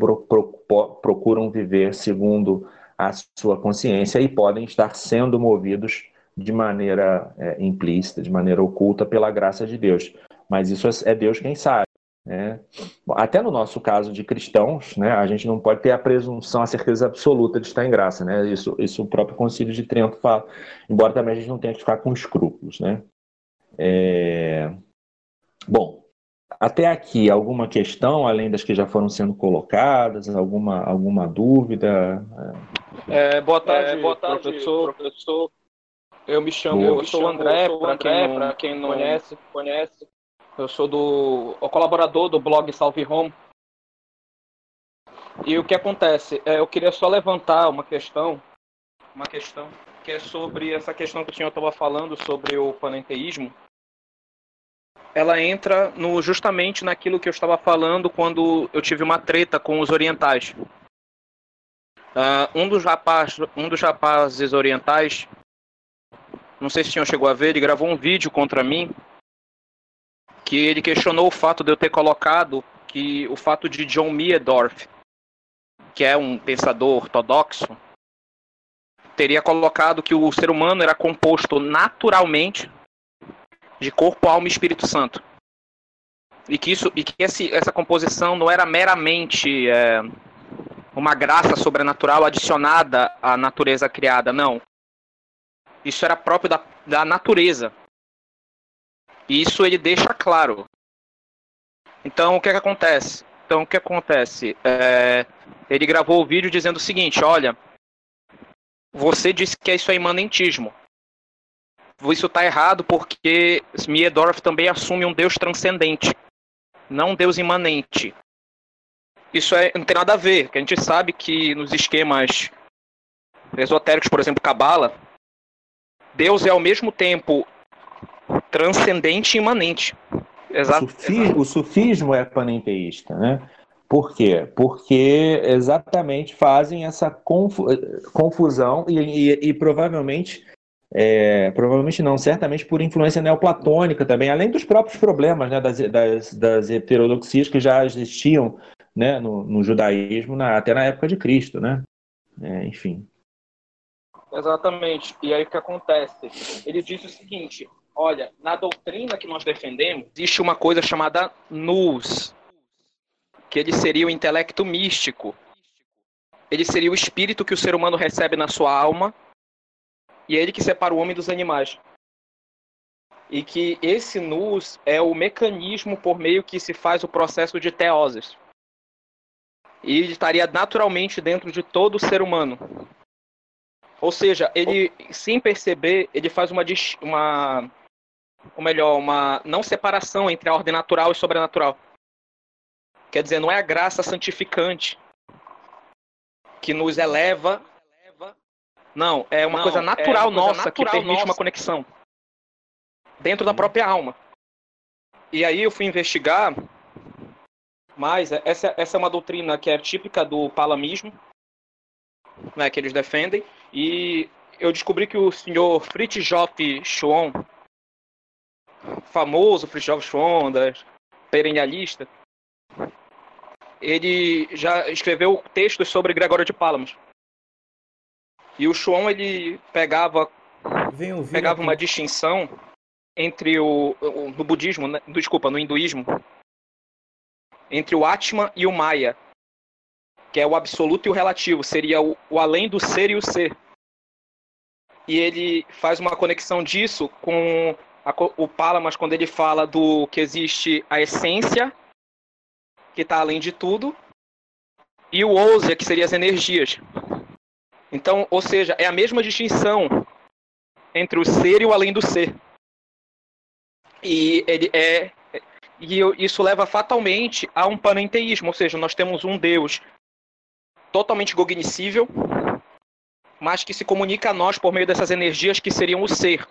procuram viver segundo a sua consciência e podem estar sendo movidos de maneira é, implícita, de maneira oculta pela graça de Deus. Mas isso é Deus quem sabe. Né? Até no nosso caso de cristãos, né, a gente não pode ter a presunção, a certeza absoluta de estar em graça. Né? Isso, isso o próprio Concílio de Trento fala, embora também a gente não tenha que ficar com escrúpulos. Né? É... Bom, até aqui, alguma questão, além das que já foram sendo colocadas, alguma, alguma dúvida? É, boa tarde, é, boa tarde professor. professor. Eu me chamo, eu, eu sou o André, para quem, não, quem não conhece, conhece. Eu sou do o colaborador do blog Salve Home. E o que acontece? É, eu queria só levantar uma questão, uma questão que é sobre essa questão que o senhor estava falando sobre o panenteísmo ela entra no, justamente naquilo que eu estava falando quando eu tive uma treta com os orientais. Uh, um, dos rapaz, um dos rapazes orientais, não sei se o senhor chegou a ver, ele gravou um vídeo contra mim que ele questionou o fato de eu ter colocado que o fato de John Miedorf, que é um pensador ortodoxo, teria colocado que o ser humano era composto naturalmente de corpo, alma e Espírito Santo. E que, isso, e que esse, essa composição não era meramente é, uma graça sobrenatural adicionada à natureza criada, não. Isso era próprio da, da natureza. E isso ele deixa claro. Então, o que, é que acontece? Então, o que acontece? É, ele gravou o vídeo dizendo o seguinte: olha, você disse que isso é imanentismo isso está errado porque Smiedorf também assume um Deus transcendente, não um Deus imanente. Isso é, não tem nada a ver, que a gente sabe que nos esquemas esotéricos, por exemplo, Cabala, Deus é ao mesmo tempo transcendente e imanente. Exato. O, sufi o sufismo é panenteísta, né? Por quê? Porque exatamente fazem essa confu confusão e, e, e provavelmente é, provavelmente não, certamente por influência neoplatônica também, além dos próprios problemas né, das, das, das heterodoxias que já existiam né, no, no judaísmo na, até na época de Cristo, né? É, enfim. Exatamente. E aí o que acontece? Ele diz o seguinte: olha, na doutrina que nós defendemos, existe uma coisa chamada nous, que ele seria o intelecto místico. Ele seria o espírito que o ser humano recebe na sua alma e é ele que separa o homem dos animais. E que esse nus é o mecanismo por meio que se faz o processo de teoses. E ele estaria naturalmente dentro de todo ser humano. Ou seja, ele, sem perceber, ele faz uma, uma ou melhor, uma não separação entre a ordem natural e sobrenatural. Quer dizer, não é a graça santificante que nos eleva não, é uma, Não, coisa, natural é uma coisa nossa natural que permite nossa. uma conexão dentro da própria alma. E aí eu fui investigar mais. Essa, essa é uma doutrina que é típica do palamismo, né, que eles defendem. E eu descobri que o senhor Fritjof Schwann, famoso Schwann, da perennialista, ele já escreveu textos sobre Gregório de Pálamos. E o Chuon ele pegava pegava uma distinção entre o, o no budismo, né? desculpa, no hinduísmo, entre o Atman e o Maya, que é o absoluto e o relativo, seria o, o além do ser e o ser. E ele faz uma conexão disso com a, o Palamas quando ele fala do que existe a essência, que está além de tudo, e o Ousia, que seria as energias. Então, ou seja, é a mesma distinção entre o ser e o além do ser. E ele é e isso leva fatalmente a um panenteísmo, ou seja, nós temos um Deus totalmente cognoscível, mas que se comunica a nós por meio dessas energias que seriam o ser.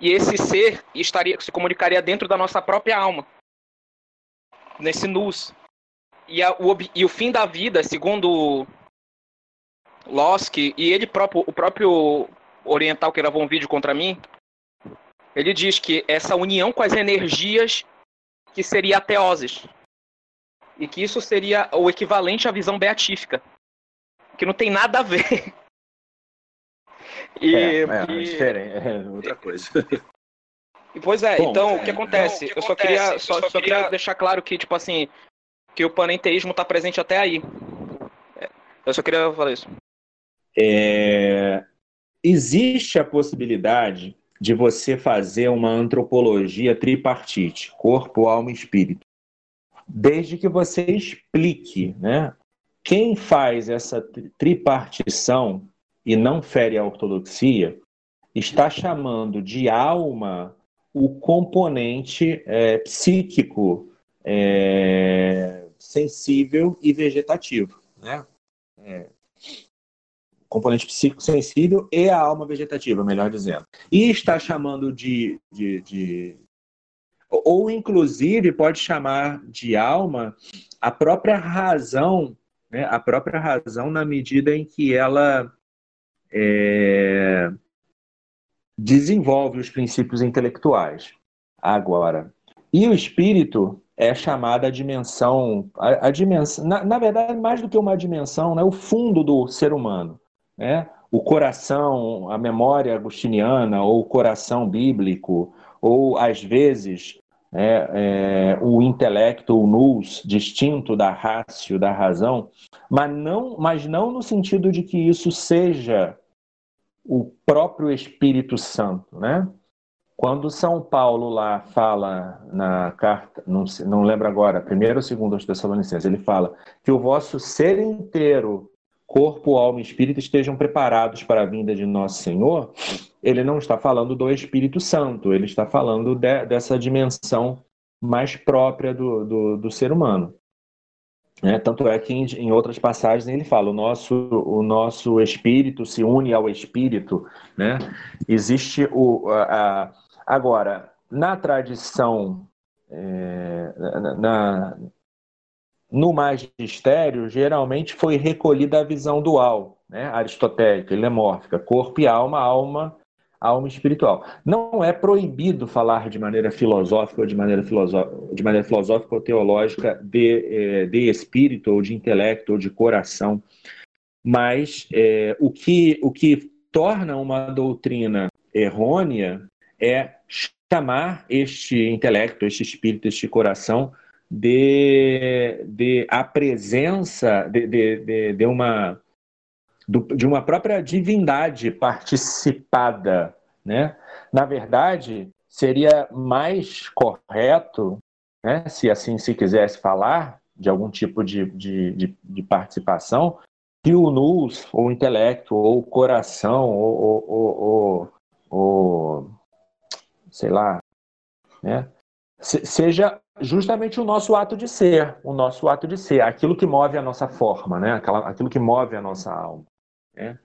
E esse ser estaria se comunicaria dentro da nossa própria alma, nesse nus. E, a, o, e o fim da vida, segundo Losk e ele próprio, o próprio oriental que gravou um vídeo contra mim, ele diz que essa união com as energias que seria a teoses. E que isso seria o equivalente à visão beatífica. Que não tem nada a ver. (laughs) E, é, é, e... diferente, é outra coisa. E, pois é, Bom, então, é, o que acontece? Então, o que eu só queria, só, só, só queria deixar claro que, tipo assim, que o panenteísmo está presente até aí. É, eu só queria falar isso. É, existe a possibilidade de você fazer uma antropologia tripartite, corpo, alma e espírito. Desde que você explique, né? Quem faz essa tripartição e não fere a ortodoxia está chamando de alma o componente é, psíquico, é, sensível e vegetativo, né? É, componente psicossensível e a alma vegetativa, melhor dizendo. E está chamando de, de, de, Ou, inclusive, pode chamar de alma a própria razão, né? a própria razão na medida em que ela é, desenvolve os princípios intelectuais. Agora, e o espírito é chamada a dimensão, a, a dimensão, na, na, verdade, mais do que uma dimensão, né, o fundo do ser humano né? o coração, a memória agustiniana, ou o coração bíblico, ou às vezes é, é, o intelecto, o nous, distinto da rácio, da razão, mas não, mas não no sentido de que isso seja o próprio Espírito Santo, né? Quando São Paulo lá fala na carta, não, não lembro agora, primeiro ou segundo aos Tessalonicenses, ele fala que o vosso ser inteiro corpo, alma e espírito estejam preparados para a vinda de nosso Senhor, ele não está falando do Espírito Santo, ele está falando de, dessa dimensão mais própria do, do, do ser humano. É, tanto é que em, em, outras passagens ele fala: o nosso, o nosso espírito se une ao espírito. Né? Existe o. A, a, agora, na tradição. É, na, no magistério, geralmente foi recolhida a visão dual, né? aristotélica, lemórfica, corpo e alma, alma, alma espiritual. Não é proibido falar de maneira filosófica ou de maneira, de maneira filosófica ou teológica de, é, de espírito ou de intelecto ou de coração, mas é, o, que, o que torna uma doutrina errônea é chamar este intelecto, este espírito, este coração de, de a presença de, de, de, de uma de uma própria divindade participada, né? Na verdade, seria mais correto, né, se assim se quisesse falar, de algum tipo de, de, de, de participação, que o nus, ou o intelecto, ou o coração, ou, ou, ou, ou sei lá, né, seja justamente o nosso ato de ser, o nosso ato de ser, aquilo que move a nossa forma, né? aquilo que move a nossa alma. Né?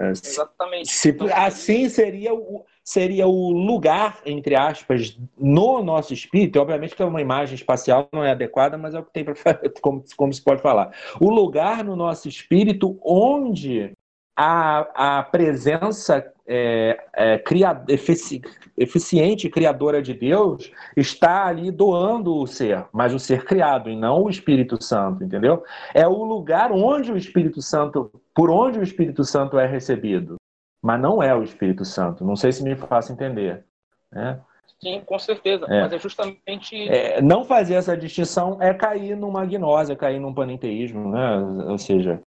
Exatamente. Se, assim seria o, seria o lugar, entre aspas, no nosso espírito. Obviamente que é uma imagem espacial não é adequada, mas é o que tem para (laughs) como, como se pode falar. O lugar no nosso espírito onde a, a presença é, é, cria, efici, eficiente criadora de Deus está ali doando o ser, mas o ser criado e não o Espírito Santo, entendeu? É o lugar onde o Espírito Santo, por onde o Espírito Santo é recebido, mas não é o Espírito Santo. Não sei se me faço entender. Né? Sim, com certeza. É. Mas é justamente. É, não fazer essa distinção é cair numa gnose, é cair num panenteísmo, né? Ou seja,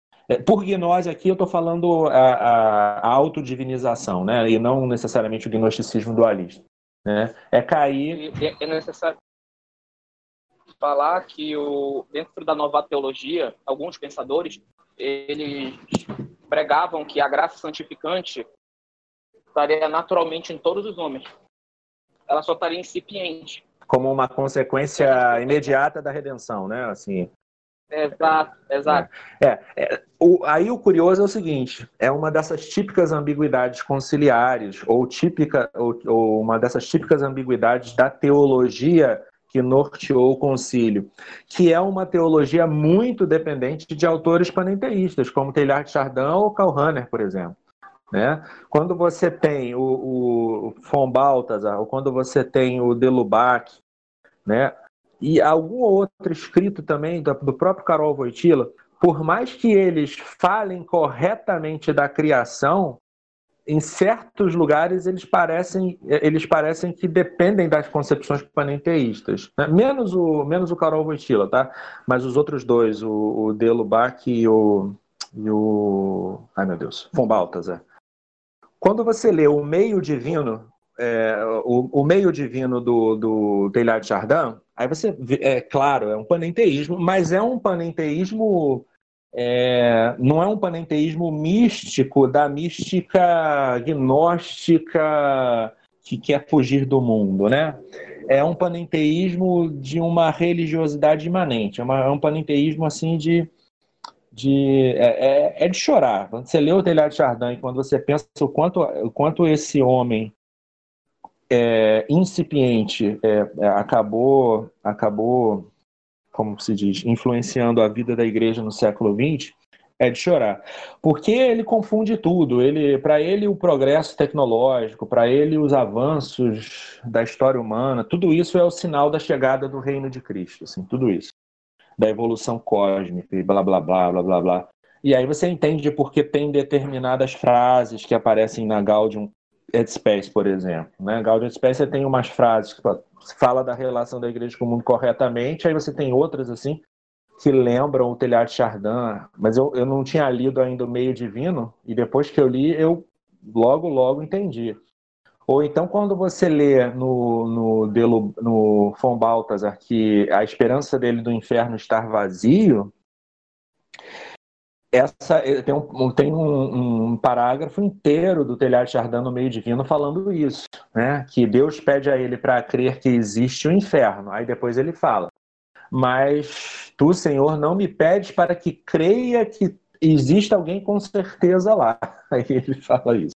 por gnose aqui eu estou falando a, a, a, autodivinização, né? E não necessariamente o gnosticismo dualista. Né? É cair. É, é necessário falar que o, dentro da nova teologia, alguns pensadores eles pregavam que a graça santificante estaria naturalmente em todos os homens. Ela só estaria incipiente. Como uma consequência imediata da redenção, né? Assim. Exato, exato. É, é, o, aí o curioso é o seguinte: é uma dessas típicas ambiguidades conciliares, ou típica, ou, ou uma dessas típicas ambiguidades da teologia que norteou o concílio, que é uma teologia muito dependente de autores panenteístas, como Teilhard de Chardin ou Karl Rahner, por exemplo. Né? Quando você tem o, o von Balthasar, ou quando você tem o Delubac, né? E algum outro escrito também do, próprio Karol Wojtyla, por mais que eles falem corretamente da criação, em certos lugares eles parecem eles parecem que dependem das concepções panenteístas né? menos o menos o Karol Wojtyla tá mas os outros dois o, o Delubach e o e o ai meu Deus von Balthasar quando você lê o meio divino é, o, o, meio divino do, do Teilhard Chardin aí você é claro é um panenteísmo mas é um panenteísmo é, não é um panenteísmo místico da mística gnóstica que quer fugir do mundo, né? É um panenteísmo de uma religiosidade imanente, é, uma, é um panenteísmo assim de, de é, é, é, de chorar. Você lê o Telhado de Chardin, quando você pensa o quanto, o quanto esse homem é, incipiente é, é, acabou acabou como se diz, influenciando a vida da igreja no século XX, é de chorar. Porque ele confunde tudo. Ele, para ele o progresso tecnológico, para ele os avanços da história humana, tudo isso é o sinal da chegada do reino de Cristo, assim, tudo isso. Da evolução cósmica e blá blá blá blá blá blá. E aí você entende porque tem determinadas frases que aparecem na Gaudium et por exemplo. Né? Gaudium et Spes tem umas frases que fala da relação da igreja com o mundo corretamente, aí você tem outras assim que lembram o Telhado de Chardin, mas eu, eu não tinha lido ainda o Meio Divino, e depois que eu li, eu logo, logo entendi. Ou então, quando você lê no, no, Delo, no Von Balthasar que a esperança dele do inferno estar vazio, essa eh, tem um, tem um, um parágrafo inteiro do Telhado Chardin no meio divino falando isso, né? Que Deus pede a ele para crer que existe o inferno. Aí depois ele fala: "Mas tu, Senhor, não me pedes para que creia que existe alguém com certeza lá". (laughs) Aí ele fala isso.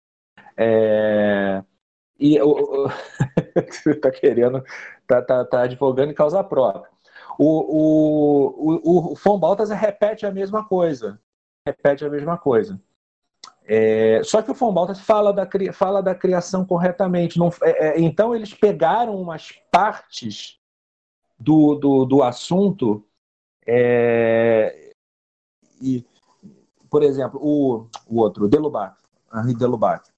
É... E o, você está (laughs) querendo, tá, tá, tá advogando em causa própria. O, o, o, o repete a mesma coisa repete a mesma coisa. É, só que o von fala da, fala da criação corretamente. Não, é, é, então, eles pegaram umas partes do, do, do assunto é, e, por exemplo, o, o outro, Delubac, Henri Delubac,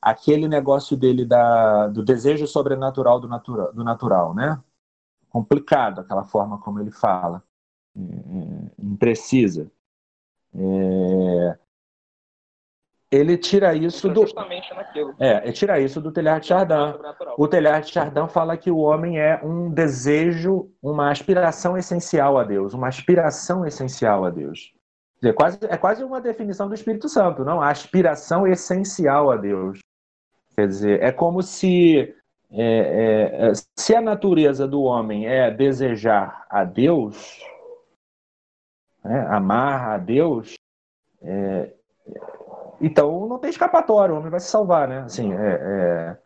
aquele negócio dele da, do desejo sobrenatural do, natura, do natural, né? Complicado aquela forma como ele fala, imprecisa. É... Ele tira isso do. Justamente naquilo. É, ele tira isso do Telhar de Chardin. O Telhar de Chardin fala que o homem é um desejo, uma aspiração essencial a Deus, uma aspiração essencial a Deus. É quase, é quase uma definição do Espírito Santo, não? A aspiração essencial a Deus. Quer dizer, é como se é, é, se a natureza do homem é desejar a Deus, né, amar a Deus, é, então não tem escapatória, o homem vai se salvar, né? Assim, é,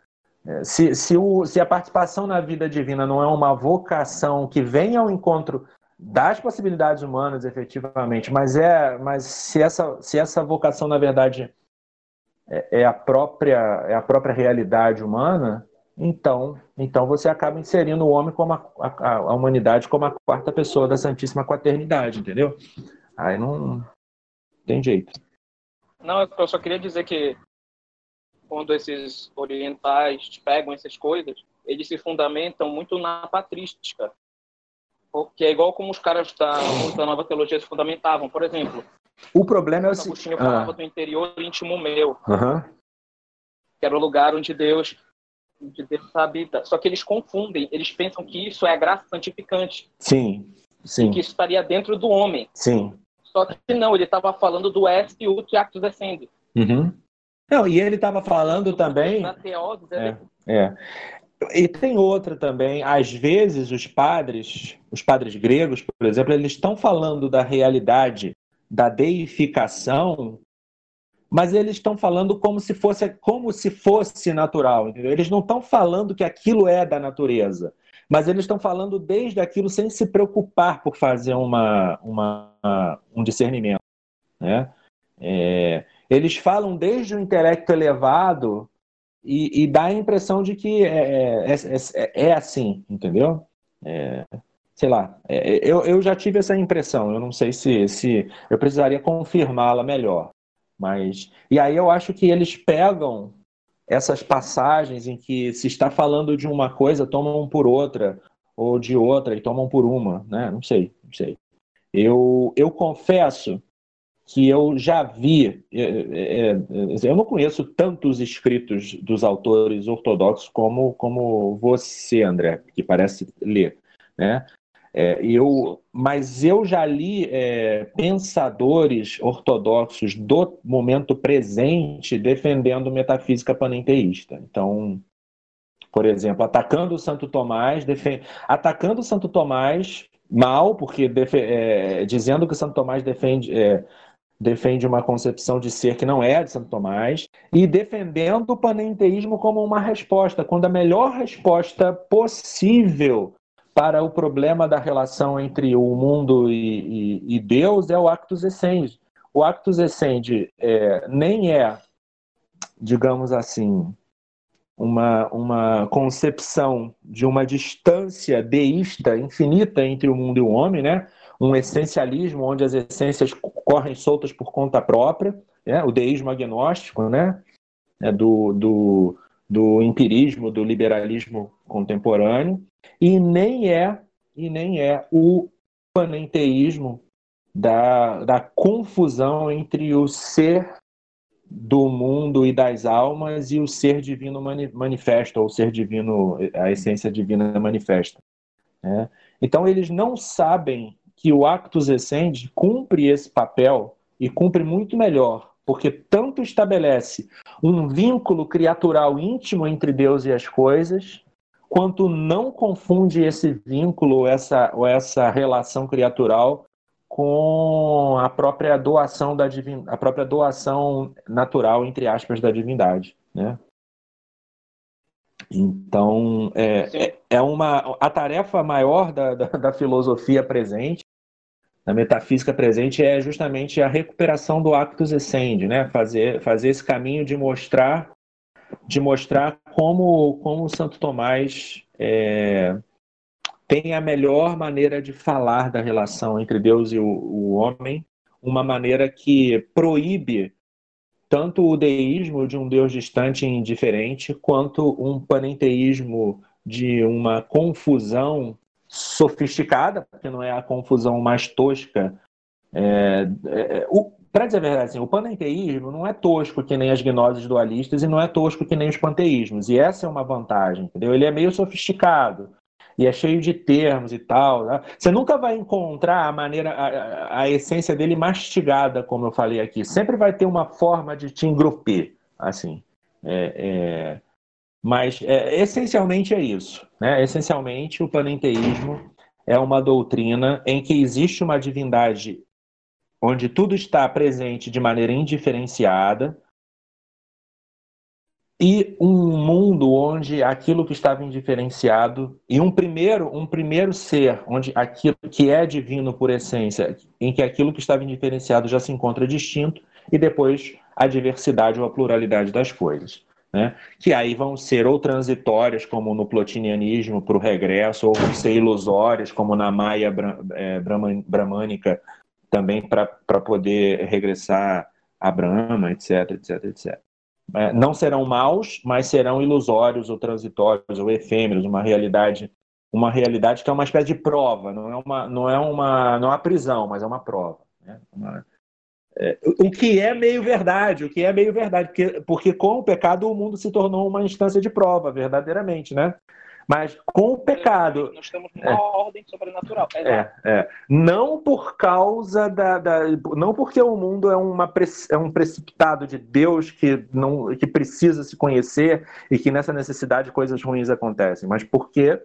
é, é, se, se, o, se a participação na vida divina não é uma vocação que vem ao encontro das possibilidades humanas, efetivamente, mas é, mas se essa, se essa vocação na verdade é, é a própria é a própria realidade humana, então, então você acaba inserindo o homem como a, a, a, humanidade como a quarta pessoa da Santíssima Quaternidade, entendeu? Aí não tem jeito. Não, eu só queria dizer que quando esses orientais pegam essas coisas, eles se fundamentam muito na patrística, que é igual como os caras da, da nova teologia se fundamentavam. Por exemplo, o problema é o seguinte. Agostinho falava ah. do interior íntimo meu, uhum. que era o lugar onde Deus, onde Deus habita. Só que eles confundem, eles pensam que isso é a graça santificante. Sim, sim. que isso estaria dentro do homem. Sim. Só que não, ele estava falando do est e o actus descende. Uhum. Não, e ele estava falando também. Na teose, é, é. E tem outra também. Às vezes os padres, os padres gregos, por exemplo, eles estão falando da realidade da deificação, mas eles estão falando como se fosse como se fosse natural. Entendeu? Eles não estão falando que aquilo é da natureza, mas eles estão falando desde aquilo sem se preocupar por fazer uma, uma um discernimento, né? É, eles falam desde o intelecto elevado e, e dá a impressão de que é, é, é, é assim, entendeu? sei lá, eu, eu já tive essa impressão, eu não sei se, se eu precisaria confirmá-la melhor. Mas, e aí eu acho que eles pegam essas passagens em que se está falando de uma coisa, tomam por outra, ou de outra e tomam por uma, né? Não sei, não sei. Eu, eu confesso que eu já vi, é, é, é, eu não conheço tantos escritos dos autores ortodoxos como, como você, André, que parece ler, né? É, eu, mas eu já li é, pensadores ortodoxos do momento presente defendendo metafísica panenteísta. Então, por exemplo, atacando o Santo Tomás, defend... atacando o Santo Tomás mal, porque é, dizendo que o Santo Tomás defende é, defende uma concepção de ser que não é de Santo Tomás, e defendendo o panenteísmo como uma resposta, quando a melhor resposta possível para o problema da relação entre o mundo e, e, e Deus é o actus essendi. O actus essendi é, nem é, digamos assim, uma, uma concepção de uma distância deísta infinita entre o mundo e o homem, né? um essencialismo onde as essências correm soltas por conta própria, né? o deísmo agnóstico, né? É do, do, do empirismo, do liberalismo contemporâneo, e nem é e nem é o panenteísmo da, da confusão entre o ser do mundo e das almas e o ser divino manifesta, ou o ser divino, a essência divina manifesta. Né? Então, eles não sabem que o Actus Essendi cumpre esse papel e cumpre muito melhor, porque tanto estabelece um vínculo criatural íntimo entre Deus e as coisas, quanto não confunde esse vínculo, essa, ou essa relação criatural com a própria doação da divin... a própria doação natural entre aspas da divindade, né? Então é, é, é uma a tarefa maior da, da, da filosofia presente na metafísica presente é justamente a recuperação do actus essendi, né? Fazer, fazer esse caminho de mostrar de mostrar como, como Santo Tomás é, tem a melhor maneira de falar da relação entre Deus e o, o homem, uma maneira que proíbe tanto o deísmo de um Deus distante e indiferente, quanto um panenteísmo de uma confusão sofisticada, porque não é a confusão mais tosca. É, é, Para dizer a verdade, assim, o panenteísmo não é tosco que nem as gnoses dualistas e não é tosco que nem os panteísmos. E essa é uma vantagem, entendeu? Ele é meio sofisticado e é cheio de termos e tal. Né? Você nunca vai encontrar a maneira, a, a, essência dele mastigada, como eu falei aqui. Sempre vai ter uma forma de te engrupir, assim. É, é... Mas é, essencialmente é isso. Né? Essencialmente, o panenteísmo é uma doutrina em que existe uma divindade onde tudo está presente de maneira indiferenciada e um mundo onde aquilo que estava indiferenciado e um primeiro um primeiro ser onde aquilo que é divino por essência em que aquilo que estava indiferenciado já se encontra distinto e depois a diversidade ou a pluralidade das coisas né? que aí vão ser ou transitórias, como no plotinianismo para o regresso, ou vão ser ilusórias, como na Maia é, Brahmânica, também para poder regressar a Brahma, etc, etc, etc. não serão maus, mas serão ilusórios ou transitórios ou efêmeros, uma realidade, uma realidade que é uma espécie de prova, não é uma, não é uma, não é uma prisão, mas é uma prova. Né? Uma, é, o que é meio verdade, o que é meio verdade, porque, porque com o pecado o mundo se tornou uma instância de prova, verdadeiramente, né? Mas com o pecado. Nós estamos numa é, ordem sobrenatural. É, é, Não por causa da, da, Não porque o mundo é, uma, é um precipitado de Deus que, não, que precisa se conhecer e que nessa necessidade coisas ruins acontecem, mas porque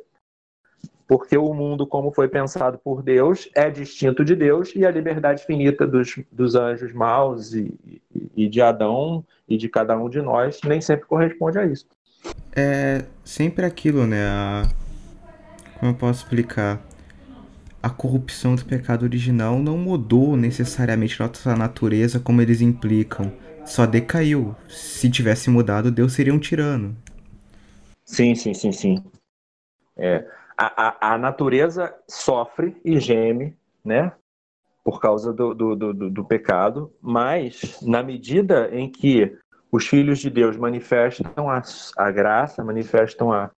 porque o mundo, como foi pensado por Deus, é distinto de Deus e a liberdade finita dos, dos anjos maus e, e, de Adão e de cada um de nós nem sempre corresponde a isso. É sempre aquilo, né? A... Como eu posso explicar? A corrupção do pecado original não mudou necessariamente nossa natureza como eles implicam. Só decaiu. Se tivesse mudado, Deus seria um tirano. Sim, sim, sim, sim. É, a, a, natureza sofre e geme, né? Por causa do, do, do, do pecado, mas na medida em que os filhos de Deus manifestam a, a graça, manifestam a,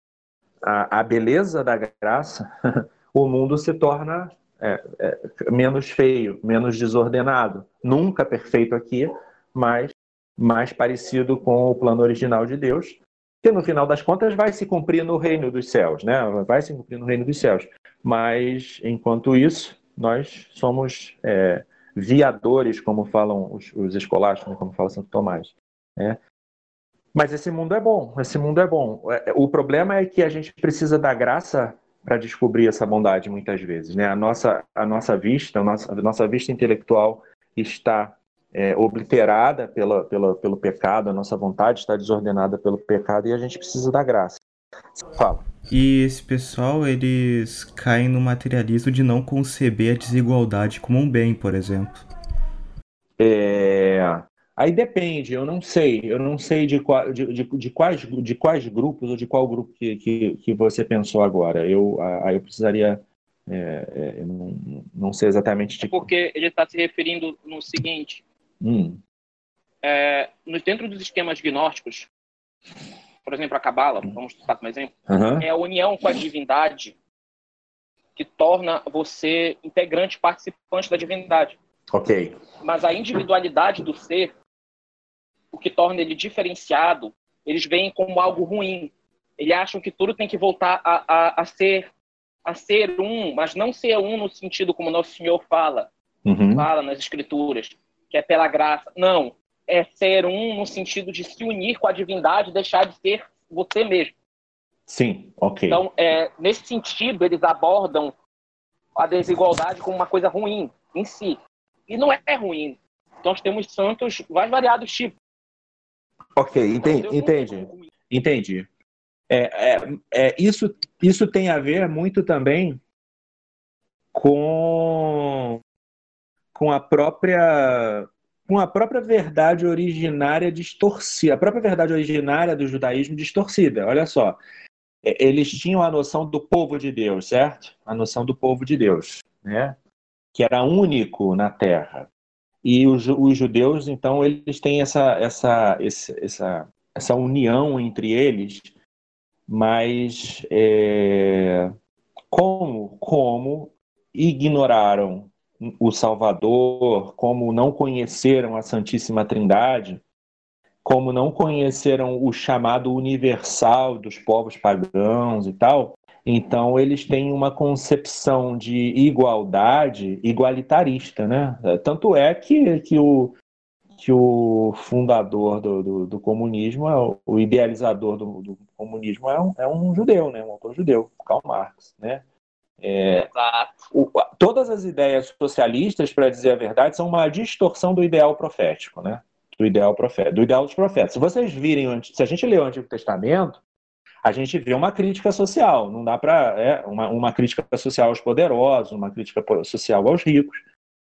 a, a, beleza da graça, (laughs) o mundo se torna é, é, menos feio, menos desordenado. Nunca perfeito aqui, mas mais parecido com o plano original de Deus que no final das contas vai se cumprir no reino dos céus, né? Vai se cumprir no reino dos céus. Mas, enquanto isso, nós somos é, viadores, como falam os, os escolásticos, né? como fala Santo Tomás. Né? Mas esse mundo é bom, esse mundo é bom. É, o problema é que a gente precisa da graça para descobrir essa bondade muitas vezes, né? A nossa, a nossa vista, a nossa, a nossa vista intelectual está é, obliterada pela, pela, pelo pecado, a nossa vontade está desordenada pelo pecado e a gente precisa da graça. Fala. E esse pessoal, eles caem no materialismo de não conceber a desigualdade como um bem, por exemplo. É... Aí depende, eu não sei, eu não sei de, de, de, de, quais, de quais grupos ou de qual grupo que, que, que você pensou agora. Eu, aí eu precisaria é, é, eu não, não sei exatamente de... Porque ele está se referindo no seguinte, Hum. É, dentro dos esquemas gnósticos, por exemplo, a Cabala, vamos usar como exemplo, uhum. é a união com a divindade que torna você integrante, participante da divindade. Ok. Mas a individualidade do ser, o que torna ele diferenciado, eles veem como algo ruim. Eles acham que tudo tem que voltar a, a, a ser a ser um, mas não ser um no sentido como Nosso Senhor fala, uhum. fala nas Escrituras, que é pela graça. Não. É ser um no sentido de se unir com a divindade e deixar de ser você mesmo. Sim, ok. Então, é, nesse sentido, eles abordam a desigualdade como uma coisa ruim em si. E não é ruim. Então, nós temos santos mais variados tipos. Ok, entendi. Entendi. entendi. É, é, é, isso, isso tem a ver muito também com com a própria com a própria verdade originária distorcida, a própria verdade originária do judaísmo distorcida. Olha só, eles tinham a noção do povo de Deus, certo? A noção do povo de Deus, né? Que era único na Terra. E os, os judeus, então, eles têm essa, essa, essa, essa união entre eles, mas é, como, como ignoraram o Salvador, como não conheceram a Santíssima Trindade, como não conheceram o chamado universal dos povos pagãos e tal, então eles têm uma concepção de igualdade igualitarista, né? Tanto é que, que, o, que o fundador do, do, do comunismo, é o idealizador do, do comunismo é um, é um judeu, né? Um autor judeu, Karl Marx, né? É, o, todas as ideias socialistas, para dizer a verdade, são uma distorção do ideal profético, né? Do ideal profético, do ideal dos profetas. Se vocês virem, se a gente lê o Antigo Testamento, a gente vê uma crítica social. Não dá para é, uma, uma crítica social aos poderosos, uma crítica social aos ricos,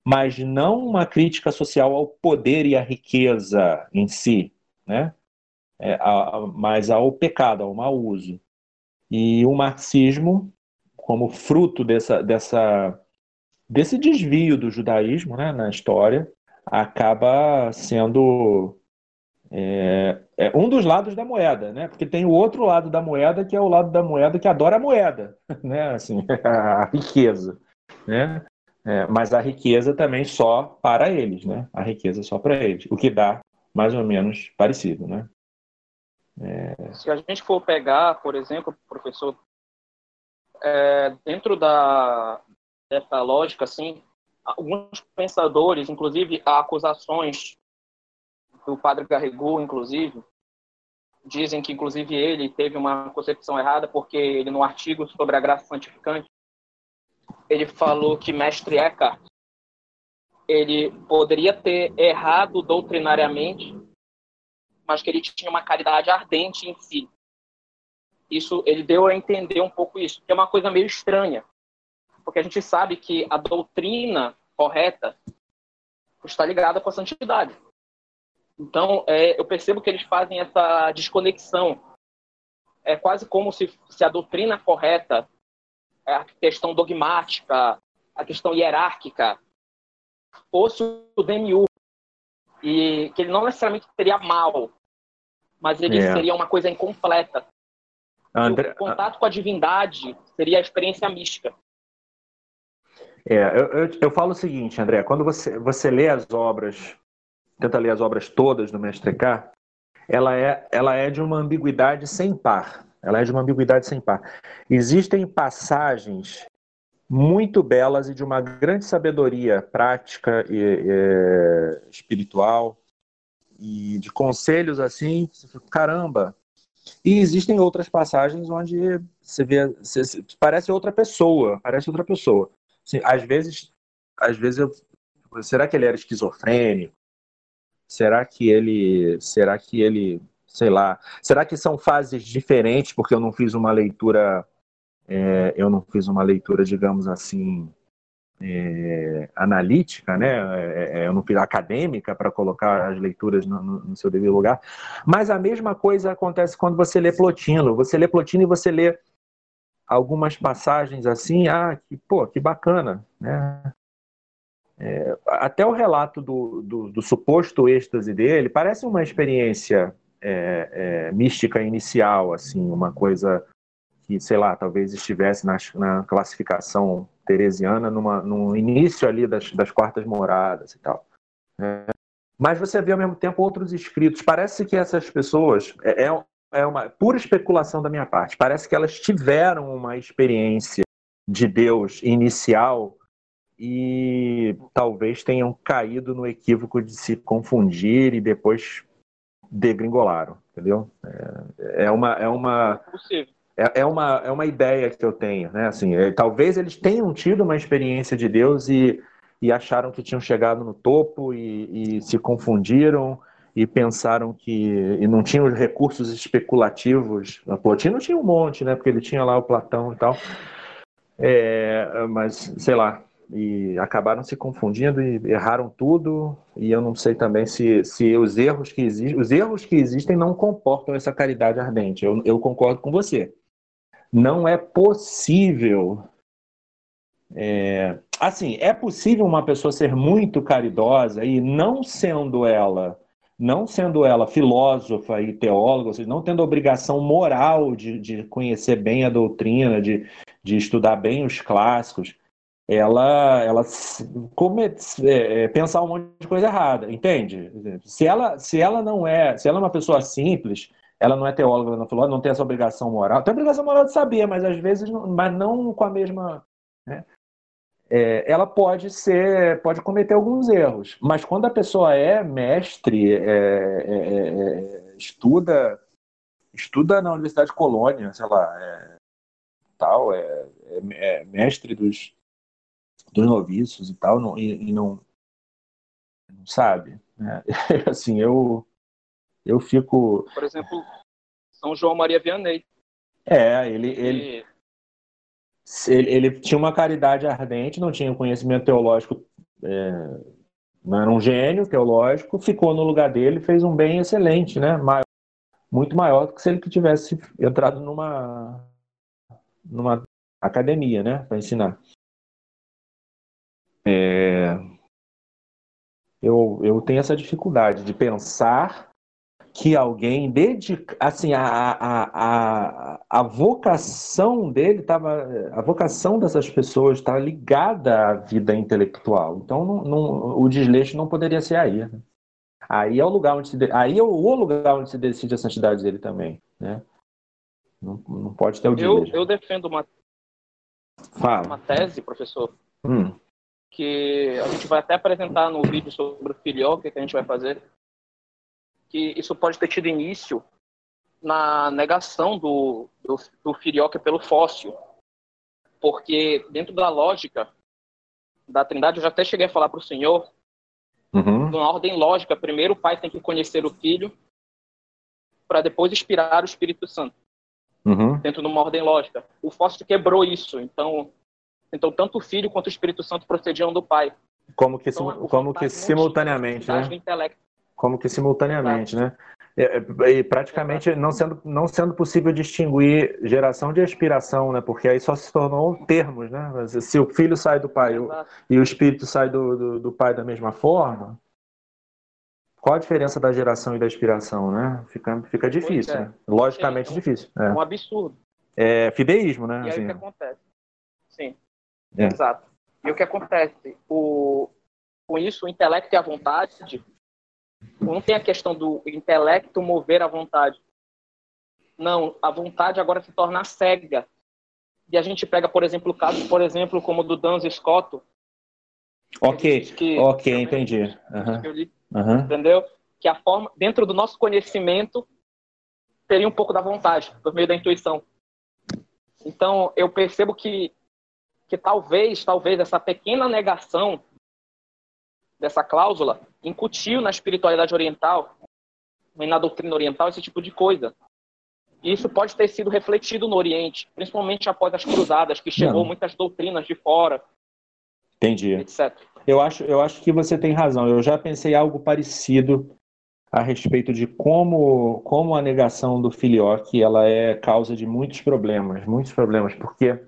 mas não uma crítica social ao poder e à riqueza em si, né? É, a, a, mas ao pecado, ao mau uso. E o marxismo como fruto dessa, dessa, desse desvio do judaísmo né, na história, acaba sendo é, é, um dos lados da moeda, né? Porque tem o outro lado da moeda que é o lado da moeda que adora a moeda, (laughs) né? Assim, (laughs) a riqueza, né? É, mas a riqueza também só para eles, né? A riqueza só para eles, o que dá mais ou menos parecido, né? É... Se a gente for pegar, por exemplo, professor, é, dentro da dessa lógica, assim, alguns pensadores, inclusive acusações do padre Garrigou, inclusive, dizem que inclusive ele teve uma concepção errada porque ele no artigo sobre a graça santificante ele falou que mestre Eckhart ele poderia ter errado doutrinariamente, mas que ele tinha uma caridade ardente em si. Isso ele deu a entender um pouco isso, que é uma coisa meio estranha, porque a gente sabe que a doutrina correta está ligada com a santidade. Então, é, eu percebo que eles fazem essa desconexão. É quase como se, se a doutrina correta, a questão dogmática, a questão hierárquica, fosse o DMU. E que ele não necessariamente seria mal, mas ele é. seria uma coisa incompleta. André... O contato com a divindade seria a experiência mística. É, eu, eu, eu, falo o seguinte, André, quando você, você lê as obras tenta ler as obras todas do Mestre K, ela é, ela é de uma ambiguidade sem par. Ela é de uma ambiguidade sem par. Existem passagens muito belas e de uma grande sabedoria prática e, e espiritual e de conselhos assim, caramba. E existem outras passagens onde você vê, você, parece outra pessoa, parece outra pessoa. Assim, às vezes, às vezes eu, será que ele era esquizofrênico? Será que ele, será que ele, sei lá, será que são fases diferentes porque eu não fiz uma leitura, é, eu não fiz uma leitura, digamos assim, é, analítica, né? É, é eu não fiz acadêmica para colocar as leituras no, no, no, seu devido lugar. Mas a mesma coisa acontece quando você lê Plotino. Você lê Plotino e você lê algumas passagens assim, ah, que, pô, que bacana, né? É, até o relato do, do, do, suposto êxtase dele parece uma experiência é, é, mística inicial, assim, uma coisa que, sei lá, talvez estivesse na, na classificação teresiana numa, no início ali das, das quartas moradas e tal. Né? Mas você vê ao mesmo tempo outros escritos. Parece que essas pessoas é, é, é uma pura especulação da minha parte. Parece que elas tiveram uma experiência de Deus inicial e talvez tenham caído no equívoco de se confundir e depois degringolaram, entendeu? É, é uma é uma é, é, uma é uma ideia que eu tenho, né? Assim, é, talvez eles tenham tido uma experiência de Deus e, e acharam que tinham chegado no topo e, e se confundiram e pensaram que e não tinham os recursos especulativos. A Plotino tinha um monte, né? Porque ele tinha lá o Platão e tal. É, mas sei lá, e acabaram se confundindo e erraram tudo. E eu não sei também se, se os erros que existem, os erros que existem não comportam essa caridade ardente. Eu, eu concordo com você. Não é possível. É, assim, é possível uma pessoa ser muito caridosa e não sendo ela, não sendo ela filósofa e teóloga, ou seja, não tendo obrigação moral de, de conhecer bem a doutrina, de, de estudar bem os clássicos, ela, ela comete, é, é, pensar um monte de coisa errada, entende? Se ela, se ela não é, se ela é uma pessoa simples, ela não é teóloga, não falou, não tem essa obrigação moral, tem a obrigação moral de saber, mas às vezes, não, mas não com a mesma, né? é, ela pode ser, pode cometer alguns erros, mas quando a pessoa é mestre, é, é, é estuda, estuda na Universidade de Colônia, sei lá, tal, é, mestre dos dos noviços e tal, não, e, e não, não sabe. Né? (laughs) assim, eu, eu fico. Por exemplo, São João Maria Vianney. É, ele, ele, ele, ele tinha uma caridade ardente, não tinha conhecimento teológico, é, não era um gênio teológico, ficou no lugar dele fez um bem excelente, né? Maior, muito maior do que se ele tivesse entrado numa, numa academia, né, para ensinar. É, eu, eu tenho essa dificuldade de pensar que alguém dedica, assim, a, a, a, a vocação dele estava, a vocação dessas pessoas está ligada à vida intelectual. Então, não, não, o desleixo não poderia ser aí. Né? Aí é o lugar onde se, aí é o lugar onde se decide a santidade dele também, né? Não, não pode ter o desleixo. Eu, eu defendo uma, Fala. uma tese, professor, hum. Que a gente vai até apresentar no vídeo sobre o filioque que a gente vai fazer, que isso pode ter tido início na negação do, do, do filioque pelo fóssil. Porque dentro da lógica da trindade, eu já até cheguei a falar para o senhor, uhum. numa ordem lógica, primeiro o pai tem que conhecer o filho, para depois inspirar o Espírito Santo. Uhum. Dentro de uma ordem lógica. O fóssil quebrou isso, então, então tanto o filho quanto o Espírito Santo procediam do pai. Como que, então, como que simultaneamente, né? como que simultaneamente, né? E, e, praticamente não sendo, não sendo possível distinguir geração de aspiração, né? Porque aí só se tornou termos, né? Se o filho sai do pai e o espírito sai do, do, do, pai da mesma forma, qual a diferença da geração e da aspiração, né? Fica, fica difícil, é. né? Logicamente Sim, difícil. É. um absurdo. É fideísmo, né? E aí assim. o que acontece? Sim, é. exato. E o que acontece? O, com isso, o intelecto e a vontade não tem a questão do intelecto mover a vontade. Não, a vontade agora se torna cega. E a gente pega, por exemplo, o caso, por exemplo, como do Dan Scott. Ok, que, ok, entendi. Uhum. Li, uhum. Entendeu? Que a forma, dentro do nosso conhecimento, teria um pouco da vontade, por meio da intuição. Então, eu percebo que, que talvez, talvez essa pequena negação dessa cláusula incutiu na espiritualidade oriental e na doutrina oriental esse tipo de coisa. E isso pode ter sido refletido no Oriente, principalmente após as cruzadas, que chegou Não. muitas doutrinas de fora. Entendi. Etc. Eu acho, eu acho que você tem razão. Eu já pensei algo parecido a respeito de como, como a negação do filioque ela é causa de muitos problemas, muitos problemas, porque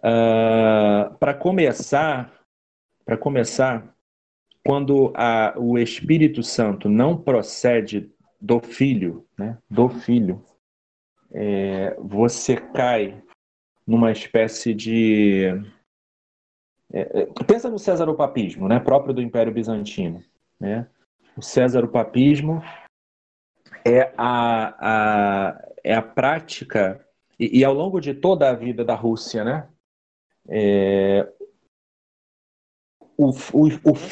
uh, para começar para começar, quando a, o Espírito Santo não procede do Filho, né, do Filho, é, você cai numa espécie de. É, é pensa no Césaropapismo, né, próprio do Império Bizantino. Né? O Césaropapismo é a, a, é a prática, e, e, ao longo de toda a vida da Rússia, né, é, o, o,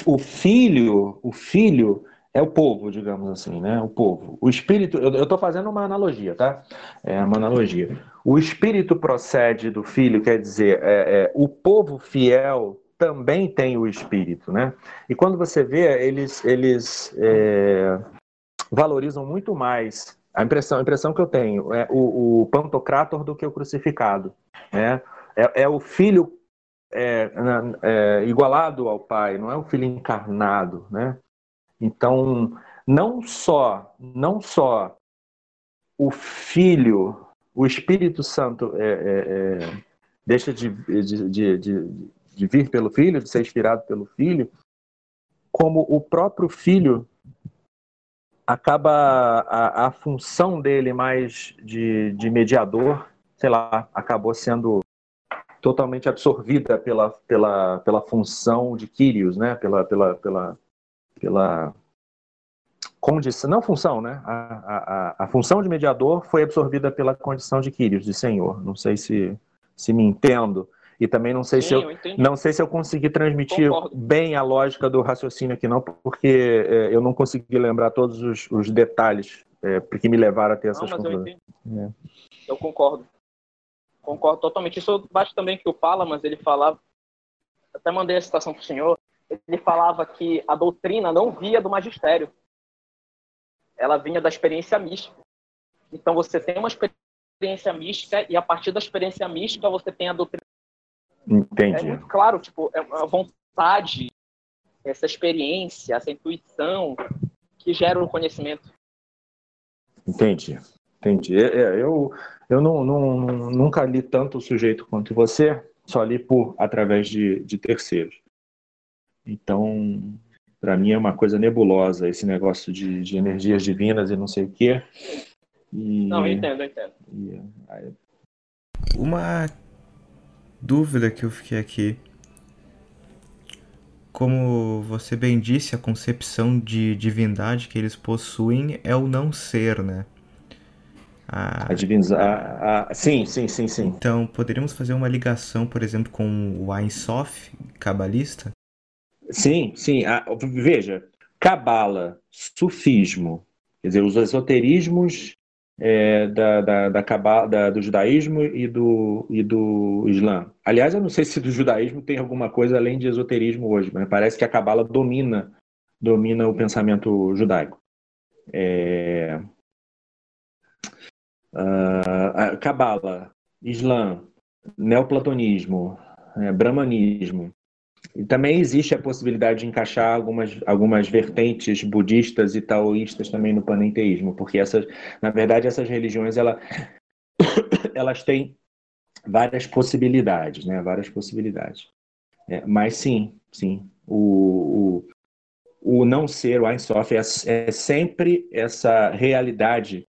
o, filho, o filho é o povo, digamos assim, né? O povo. O espírito, eu estou fazendo uma analogia, tá? É uma analogia. O espírito procede do filho, quer dizer, é, é, o povo fiel também tem o espírito, né? E quando você vê, eles, eles é, valorizam muito mais a impressão, a impressão que eu tenho é o, o pantocrator do que o crucificado, né? É, é o filho é, é, igualado ao Pai, não é o Filho encarnado, né? Então, não só, não só o Filho, o Espírito Santo é, é, é deixa de, de, de, de, vir pelo Filho, de ser inspirado pelo Filho, como o próprio Filho acaba a, a função dele mais de, de mediador, sei lá, acabou sendo totalmente absorvida pela, pela, pela função de Kyrios, né? Pela, pela, pela, pela condição, não função, né? A, a, a função de mediador foi absorvida pela condição de Kyrios, de Senhor. Não sei se, se me entendo. E também não sei Sim, se eu, eu não sei se eu consegui transmitir Concordo. bem a lógica do raciocínio aqui não, porque é, eu não consegui lembrar todos os, os detalhes é, que me levaram a ter essas conclusões. Eu, é. eu concordo. Concordo totalmente. Isso bate também que o Palamas, ele falava, até mandei a citação para o senhor, ele falava que a doutrina não via do magistério. Ela vinha da experiência mística. Então você tem uma experiência mística e a partir da experiência mística você tem a doutrina. Entendi. É claro, tipo, é a vontade, essa experiência, essa intuição que gera o conhecimento. Entendi. Entendi. É, é, eu, eu não, não, nunca li tanto o sujeito quanto você, só li por através de, de terceiros. Então, Para mim é uma coisa nebulosa esse negócio de, de energias divinas e não sei o quê. E, não, eu entendo, eu entendo. E, aí... Uma dúvida que eu fiquei aqui. Como você bem disse, a concepção de divindade que eles possuem é o não ser, né? A... A, a, sim, sim, sim, sim. Então, poderíamos fazer uma ligação, por exemplo, com o Ein Sof, cabalista? Sim, sim. veja, cabala, sufismo, quer dizer, os esoterismos é, da, da, da, da, do judaísmo e do, e do islã. Aliás, eu não sei se do judaísmo tem alguma coisa além de esoterismo hoje, mas parece que a cabala domina, domina o pensamento judaico. É, uh, cabala, islã, neoplatonismo, é, brahmanismo, e também existe a possibilidade de encaixar algumas, algumas vertentes budistas e taoístas também no panenteísmo, porque essas, na verdade, essas religiões ela, (coughs) elas têm várias possibilidades, né? Várias possibilidades. É, mas sim, sim, o, o, o não ser, o Ein Sof, é, é sempre essa realidade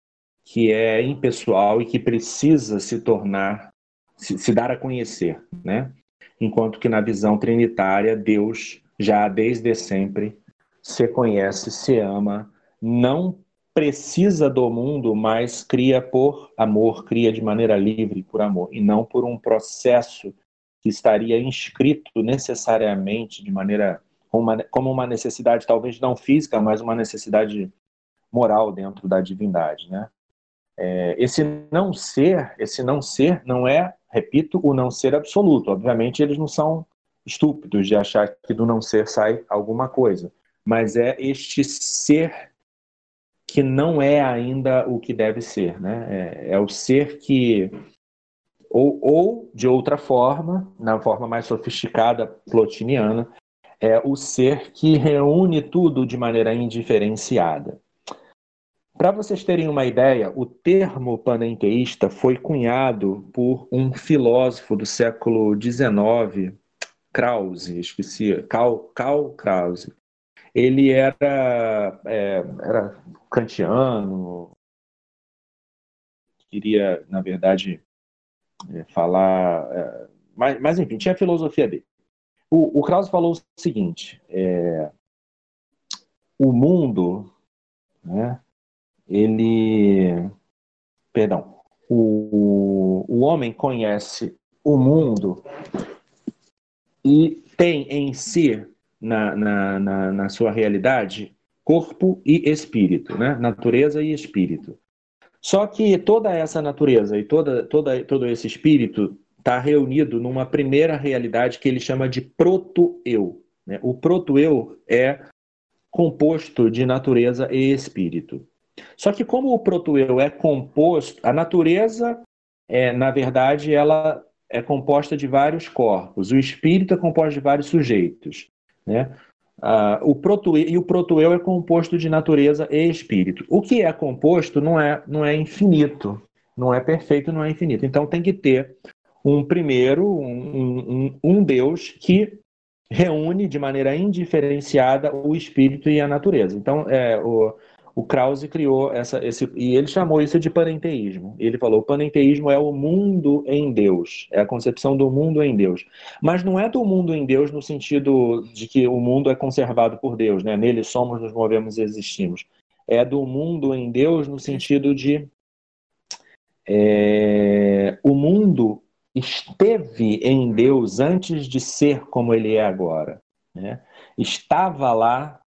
que é impessoal e que precisa se tornar, se, se dar a conhecer, né? enquanto que na visão trinitária, Deus já desde sempre se conhece, se ama, não precisa do mundo, mas cria por amor, cria de maneira livre por amor, e não por um processo que estaria inscrito necessariamente de maneira como uma necessidade talvez não física, mas uma necessidade moral dentro da divindade, né? É, esse não ser, esse não ser não é repito, o não ser absoluto. Obviamente, eles não são estúpidos de achar que do não ser sai alguma coisa, mas é este ser que não é ainda o que deve ser, né? É, é o ser que ou, ou de outra forma, na forma mais sofisticada plotiniana, é o ser que reúne tudo de maneira indiferenciada. Para vocês terem uma ideia, o termo panenteísta foi cunhado por um filósofo do século XIX, Krause, esqueci, Karl, Karl Krause. Ele era, é, era kantiano, queria, na verdade, é, falar. É, mas, mas, enfim, tinha a filosofia dele. O, o Krause falou o seguinte: é, o mundo. Né, ele. Perdão. O, o homem conhece o mundo e tem em si, na, na, na, na sua realidade, corpo e espírito, né? natureza e espírito. Só que toda essa natureza e toda, toda, todo esse espírito está reunido numa primeira realidade que ele chama de proto-eu. Né? O proto-eu é composto de natureza e espírito. Só que como o proto-eu é composto, a natureza, é, na verdade, ela é composta de vários corpos. O espírito é composto de vários sujeitos. Né? Ah, o proto e o proto-eu é composto de natureza e espírito. O que é composto não é, não é infinito, não é perfeito, não é infinito. Então tem que ter um primeiro, um, um, um Deus que reúne de maneira indiferenciada o espírito e a natureza. Então, é, o, o Krause criou essa, esse, e ele chamou isso de panenteísmo. Ele falou: o panenteísmo é o mundo em Deus, é a concepção do mundo em Deus. Mas não é do mundo em Deus no sentido de que o mundo é conservado por Deus, né? nele somos, nos movemos e existimos. É do mundo em Deus no sentido de é, o mundo esteve em Deus antes de ser como ele é agora. Né? Estava lá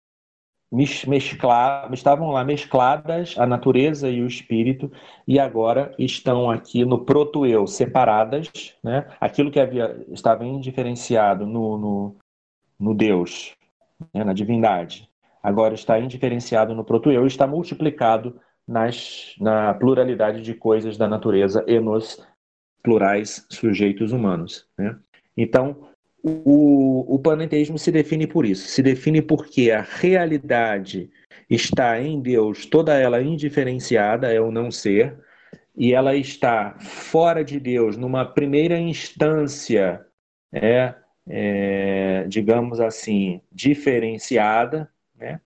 estavam lá mescladas a natureza e o espírito, e agora estão aqui no proto-eu, separadas, né? aquilo que havia, estava indiferenciado no, no, no Deus, né? na divindade, agora está indiferenciado no proto-eu está multiplicado nas, na pluralidade de coisas da natureza e nos plurais sujeitos humanos. Né? Então, o, o panenteísmo se define por isso, se define porque a realidade está em Deus, toda ela indiferenciada, é o não ser, e ela está fora de Deus, numa primeira instância é, é, é, digamos assim, diferenciada, né?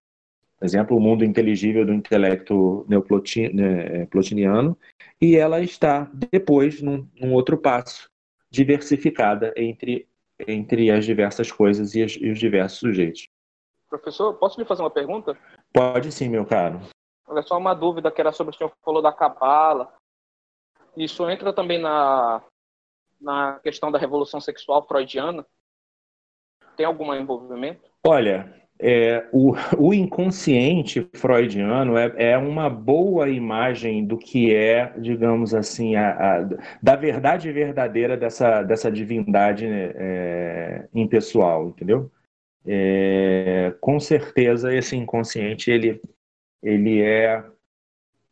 Por exemplo, o mundo inteligível do intelecto neoplotiniano, e ela está depois num, num outro passo, diversificada entre, entre as diversas coisas e, as, e os diversos sujeitos. Professor, posso lhe fazer uma pergunta? Pode sim, meu caro. Olha só uma dúvida que era sobre o senhor falou da cabala. Isso entra também na, na questão da revolução sexual freudiana? Tem algum envolvimento? Olha, é, o, (laughs) o, inconsciente freudiano é, é, uma boa imagem do que é, digamos assim, a, a da verdade verdadeira dessa, dessa divindade né, é, impessoal, entendeu? É, com certeza esse inconsciente ele, ele é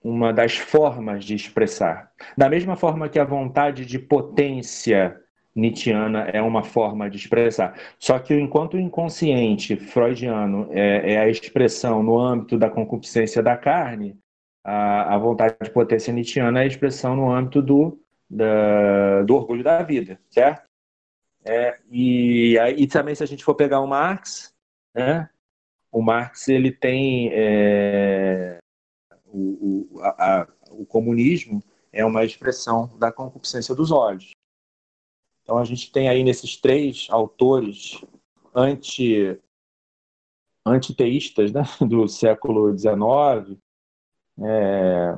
uma das formas de expressar. Da mesma forma que a vontade de potência Nietzscheana é uma forma de expressar. Só que enquanto o inconsciente freudiano é, é a expressão no âmbito da concupiscência da carne, a, a vontade de potência Nietzscheana é a expressão no âmbito do, da, do orgulho da vida, certo? É, e, e também se a gente for pegar o Marx, né, o Marx ele tem é, o, o, a, o comunismo é uma expressão da concupiscência dos olhos. Então a gente tem aí nesses três autores anti antiteístas né, (laughs) do século XIX, é,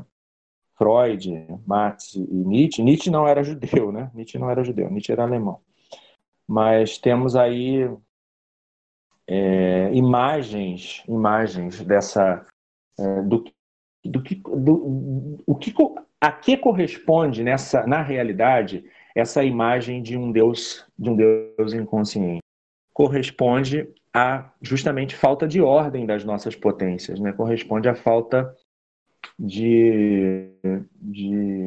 Freud, Marx e Nietzsche. Nietzsche não era judeu, né? Nietzsche não era judeu, Nietzsche era alemão. Mas temos aí é, imagens, imagens dessa é, do, do que do, o que a que corresponde nessa na realidade essa imagem de um Deus, de um Deus inconsciente. Corresponde a justamente falta de ordem das nossas potências, né? corresponde à falta de, de,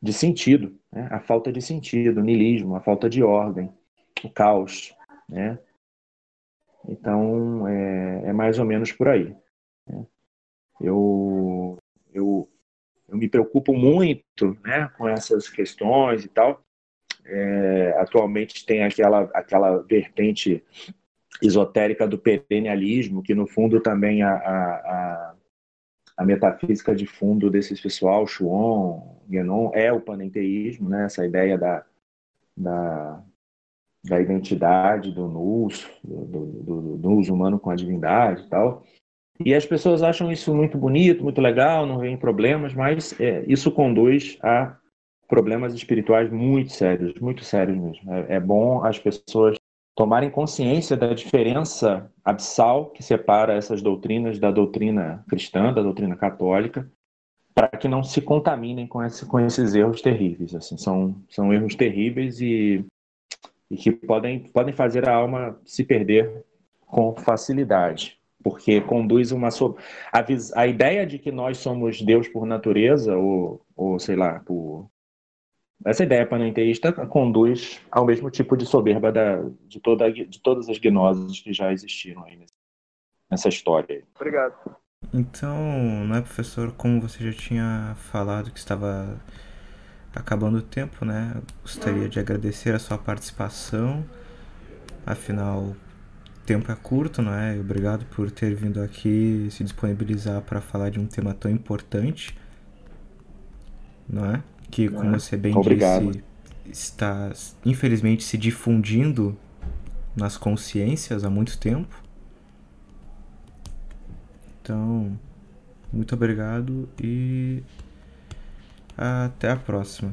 de sentido, né? a falta de sentido, o niilismo, a falta de ordem, o caos. Né? Então, é, é mais ou menos por aí. Né? Eu, eu, eu me preocupo muito né, com essas questões e tal, é, atualmente tem aquela, aquela vertente esotérica do perennialismo, que no fundo também a, a, a metafísica de fundo desses pessoal, Chuon, Guénon, é o panenteísmo, né? essa ideia da, da, da identidade do nus, do, nus humano com a divindade e tal. E as pessoas acham isso muito bonito, muito legal, não vem problemas, mas é, isso conduz a problemas espirituais muito sérios, muito sérios mesmo. É, é bom as pessoas tomarem consciência da diferença abissal que separa essas doutrinas da doutrina cristã, da doutrina católica, para que não se contaminem com, esse, com esses erros terríveis. Assim, são, são erros terríveis e, e que podem, podem fazer a alma se perder com facilidade, porque conduz uma a, a ideia de que nós somos Deus por natureza ou, ou sei lá, por essa ideia panenteísta conduz ao mesmo tipo de soberba da, de, toda, de todas as gnoses que já existiram aí nessa história. Obrigado. Então, não é, professor, como você já tinha falado que estava acabando o tempo, né? Gostaria de agradecer a sua participação. Afinal, o tempo é curto, não é? Obrigado por ter vindo aqui se disponibilizar para falar de um tema tão importante, não é? Que, como é. você bem Obrigado. disse, está infelizmente se difundindo nas consciências há muito tempo. Então, muito obrigado e até a próxima.